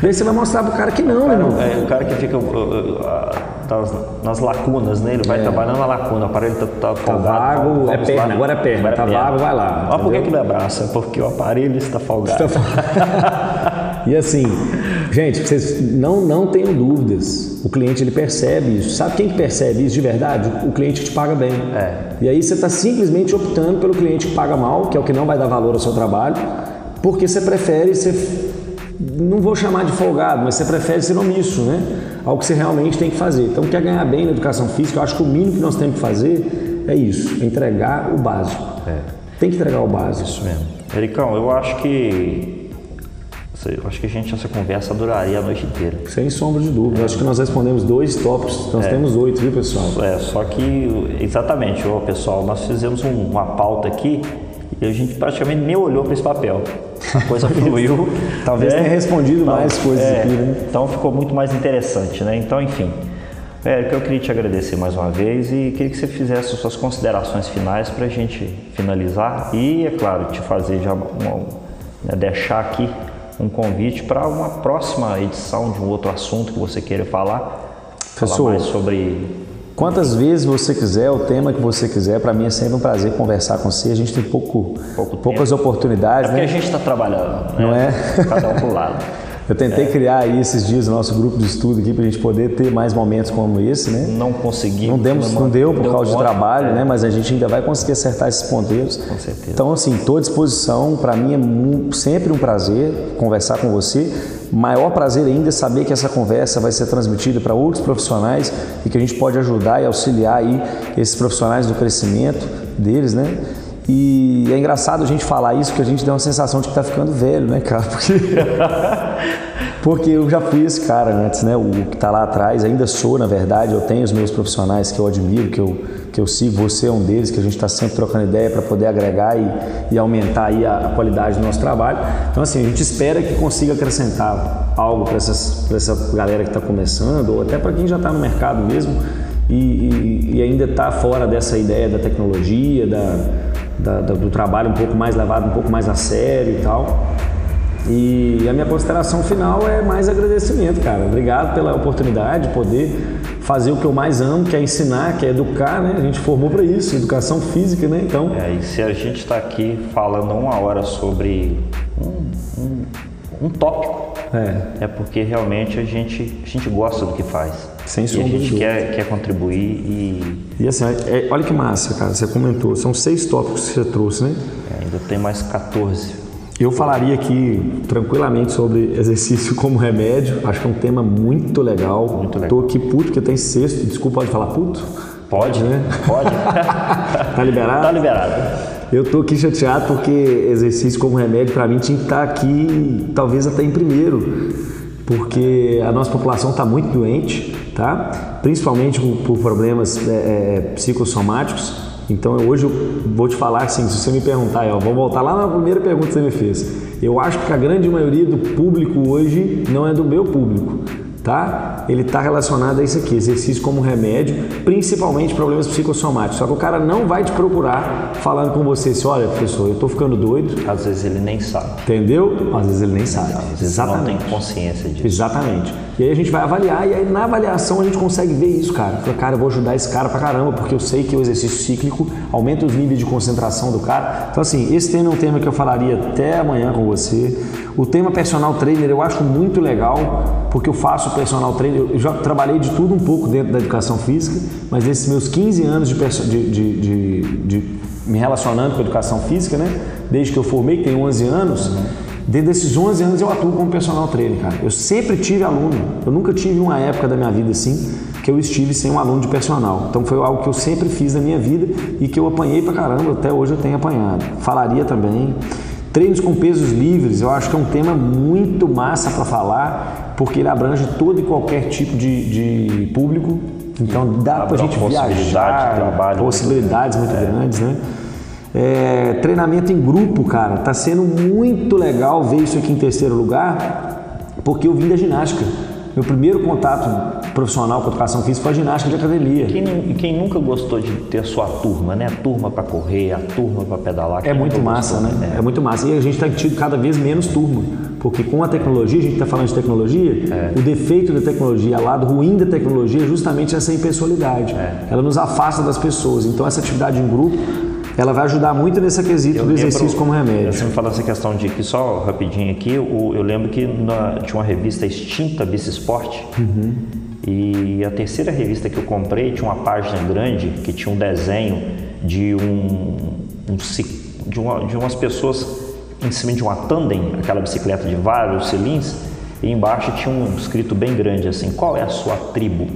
Daí você vai mostrar pro cara que não, irmão. É, o cara que fica. Uh, uh, nas, nas lacunas, né? Ele vai é. trabalhando na lacuna, o aparelho tá, tá, tá vago, é perna, lá. agora é perna, agora é tá perna. vago, vai lá. Olha por que braço? É porque o aparelho está folgado. Está e assim, gente, vocês não, não tenham dúvidas. O cliente ele percebe isso. Sabe quem que percebe isso de verdade? O cliente que te paga bem. É. E aí você está simplesmente optando pelo cliente que paga mal, que é o que não vai dar valor ao seu trabalho, porque você prefere ser não vou chamar de folgado, mas você prefere ser omisso, né? Ao que você realmente tem que fazer. Então, quer ganhar bem na educação física, eu acho que o mínimo que nós temos que fazer é isso, entregar o básico. É. Tem que entregar o básico. Isso mesmo. Ericão, eu acho que eu acho que a gente essa conversa duraria a noite inteira. Sem sombra de dúvida. É. Acho que nós respondemos dois tópicos. Nós é. temos oito, viu, pessoal? É, só que exatamente, ó, pessoal, nós fizemos um, uma pauta aqui e a gente praticamente nem olhou para esse papel. A coisa fluiu. Talvez né? tenha respondido mais coisas é, aqui, né? Então ficou muito mais interessante, né? Então, enfim. Érico, eu queria te agradecer mais uma vez e queria que você fizesse suas considerações finais para a gente finalizar e, é claro, te fazer já uma, né, deixar aqui um convite para uma próxima edição de um outro assunto que você queira falar. Professor, falar mais sobre Quantas vezes você quiser, o tema que você quiser, para mim é sempre um prazer conversar com você. A gente tem pouco, pouco poucas oportunidades. É porque né? a gente está trabalhando, né? não é? Cada um para o lado. Eu tentei é. criar aí esses dias o nosso grupo de estudo aqui para a gente poder ter mais momentos como esse, né? Não consegui. Não, demos, não, deu por deu causa de trabalho, é. né? Mas a gente ainda vai conseguir acertar esses ponteiros. Com certeza. Então, assim, estou à disposição. Para mim é sempre um prazer conversar com você. Maior prazer ainda é saber que essa conversa vai ser transmitida para outros profissionais e que a gente pode ajudar e auxiliar aí esses profissionais no crescimento deles, né? E é engraçado a gente falar isso, porque a gente tem uma sensação de que está ficando velho, né, cara? Porque, porque eu já fui esse cara antes, né? O que está lá atrás, ainda sou, na verdade. Eu tenho os meus profissionais que eu admiro, que eu, que eu sigo. Você é um deles, que a gente está sempre trocando ideia para poder agregar e, e aumentar aí a, a, qualidade do nosso trabalho. Então, assim, a gente espera que consiga acrescentar algo para essa galera que está começando, ou até para quem já está no mercado mesmo e, e, e ainda está fora dessa ideia da tecnologia, da da, da, do trabalho um pouco mais levado, um pouco mais a sério e tal. E a minha consideração final é mais agradecimento, cara. Obrigado pela oportunidade de poder fazer o que eu mais amo, que é ensinar, que é educar, né? A gente formou para isso, educação física, né? Então. É, e se a gente está aqui falando uma hora sobre um, um, um tópico, é. é porque realmente a gente, a gente gosta do que faz. Sem sombra e a gente quer, quer contribuir e... E assim, é, olha que massa, cara, você comentou, são seis tópicos que você trouxe, né? É, ainda tem mais 14. Eu falaria aqui tranquilamente sobre exercício como remédio, acho que é um tema muito legal. Muito legal. Tô aqui puto porque tem sexto, desculpa, pode falar puto? Pode, né? Pode. tá liberado? Tá liberado. Eu tô aqui chateado porque exercício como remédio para mim tinha que estar tá aqui talvez até em primeiro, porque a nossa população está muito doente tá? Principalmente por, problemas é, é, psicossomáticos. Então eu, hoje eu vou te falar assim, se você me perguntar, ó, vou voltar lá na primeira pergunta que você me fez. Eu acho que a grande maioria do público hoje não é do meu público tá? Ele está relacionado a isso aqui, exercício como remédio, principalmente problemas psicossomáticos. Só que o cara não vai te procurar falando com você assim, olha, professor, eu estou ficando doido. Às vezes ele nem sabe. Entendeu? Às vezes ele nem sabe. Às Exatamente. não tem consciência disso. Exatamente. E aí a gente vai avaliar, e aí na avaliação a gente consegue ver isso, cara. Fala, cara, eu vou ajudar esse cara pra caramba, porque eu sei que o exercício cíclico aumenta os níveis de concentração do cara. Então, assim, esse tema é um tema que eu falaria até amanhã com você. O tema personal trainer eu acho muito legal, porque eu faço personal trainer, eu já trabalhei de tudo um pouco dentro da educação física, mas nesses meus 15 anos de, de, de, de, me relacionando com a educação física, né? Desde que eu formei, que tem 11 anos, Dentro desses 11 anos eu atuo como personal trainer, cara. Eu sempre tive aluno. Eu nunca tive uma época da minha vida assim que eu estive sem um aluno de personal. Então foi algo que eu sempre fiz na minha vida e que eu apanhei pra caramba. Até hoje eu tenho apanhado. Falaria também. Treinos com pesos livres, eu acho que é um tema muito massa para falar, porque ele abrange todo e qualquer tipo de, de público. Então dá para a gente viajar, trabalho possibilidades muito, muito grandes, né? É, treinamento em grupo, cara, tá sendo muito legal ver isso aqui em terceiro lugar, porque eu vim da ginástica. Meu primeiro contato profissional com educação física foi a ginástica de academia. Quem, quem nunca gostou de ter sua turma, né? A turma para correr, a turma para pedalar. É muito massa, gostou, né? É. é. muito massa. E a gente está tido cada vez menos turma. Porque com a tecnologia, a gente está falando de tecnologia, é. o defeito da tecnologia, o lado ruim da tecnologia é justamente essa impessoalidade. É. Ela nos afasta das pessoas. Então essa atividade em grupo ela vai ajudar muito nesse quesito eu do exercício lembro, como remédio. Você me falou essa questão de que só rapidinho aqui, eu lembro que na, tinha uma revista extinta Bici Sport uhum. e a terceira revista que eu comprei tinha uma página grande que tinha um desenho de um, um de, uma, de umas pessoas em cima de uma tandem, aquela bicicleta de vários cilindros, e embaixo tinha um escrito bem grande assim: qual é a sua tribo?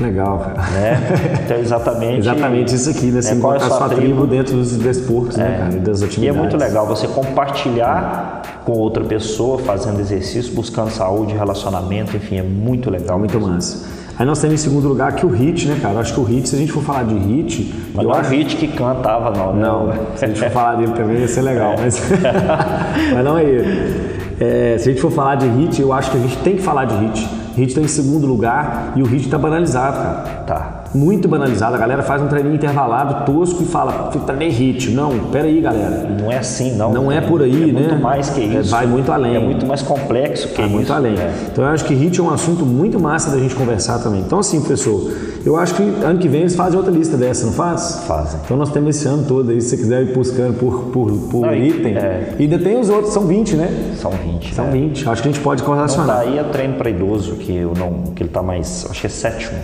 Legal, cara. Né? Então, exatamente. exatamente isso aqui, né? Você é, encontrar é a sua tribo, tribo dentro dos desportos, né, é. né, cara? das atividades. E é muito legal você compartilhar com outra pessoa, fazendo exercício, buscando saúde, relacionamento, enfim, é muito legal. Muito mesmo. massa. Aí nós temos em segundo lugar aqui o Hit, né, cara? Acho que o Hit, se a gente for falar de Hit. Mas não é acho... o Hit que cantava, não. Né? Não, se a gente for falar dele também ia ser legal, é. mas... mas não é ele. É, se a gente for falar de Hit, eu acho que a gente tem que falar de Hit. Hit está em segundo lugar e o Hit está banalizado, cara. Tá muito banalizado. A galera faz um treininho intervalado tosco e fala, treinei hit. Não, pera aí, galera. Não é assim, não. Não é por aí, é né? muito mais que isso. É, vai muito além. É muito mais complexo que vai isso. muito além. É. Então eu acho que hit é um assunto muito massa da gente conversar também. Então assim, professor, eu acho que ano que vem eles fazem outra lista dessa, não faz? Fazem. Então nós temos esse ano todo aí, se você quiser ir buscando por, por, por não, item. É. E ainda tem os outros, são 20, né? São 20. São é. 20. Acho que a gente pode correlacionar. Não, daí é treino para idoso, que eu não, que ele tá mais, acho que é sétimo.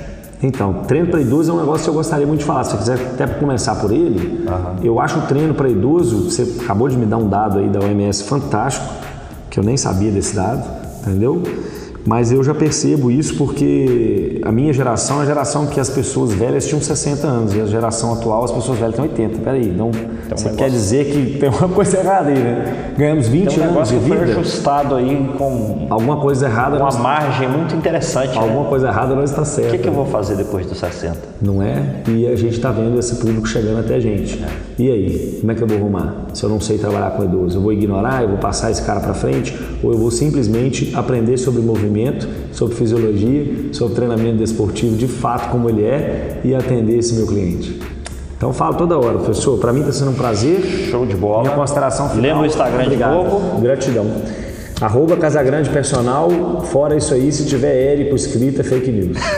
Então, treino para idoso é um negócio que eu gostaria muito de falar. Se você quiser até começar por ele, uhum. eu acho o treino para idoso, você acabou de me dar um dado aí da OMS fantástico, que eu nem sabia desse dado, entendeu? Mas eu já percebo isso porque a minha geração é a geração que as pessoas velhas tinham 60 anos e a geração atual as pessoas velhas têm 80. Peraí, então um você quer dizer que tem uma coisa errada aí, né? Ganhamos 20 tem um anos de vida. Foi ajustado aí com alguma coisa errada. Uma margem muito interessante. Alguma né? coisa errada não está certa. O que, que eu vou fazer depois dos 60? Não é? E a gente está vendo esse público chegando até a gente. É. E aí, como é que eu vou arrumar? Se eu não sei trabalhar com idoso, eu vou ignorar, eu vou passar esse cara para frente ou eu vou simplesmente aprender sobre movimento movimento, sobre fisiologia, sobre treinamento desportivo de fato como ele é e atender esse meu cliente. Então falo toda hora, professor. Para mim está sendo um prazer. Show de bola. Minha consideração final. Lembra o Instagram Obrigado. de novo? Gratidão. Arroba Casagrande Personal. Fora isso aí, se tiver Érico escrito, é fake news.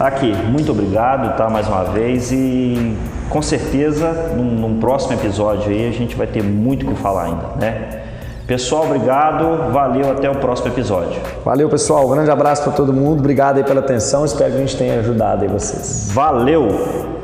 Aqui, muito obrigado, tá? Mais uma vez e com certeza num, num próximo episódio aí a gente vai ter muito o que falar ainda, né? Pessoal, obrigado. Valeu, até o próximo episódio. Valeu, pessoal. Um grande abraço para todo mundo. Obrigado aí pela atenção. Espero que a gente tenha ajudado aí vocês. Valeu!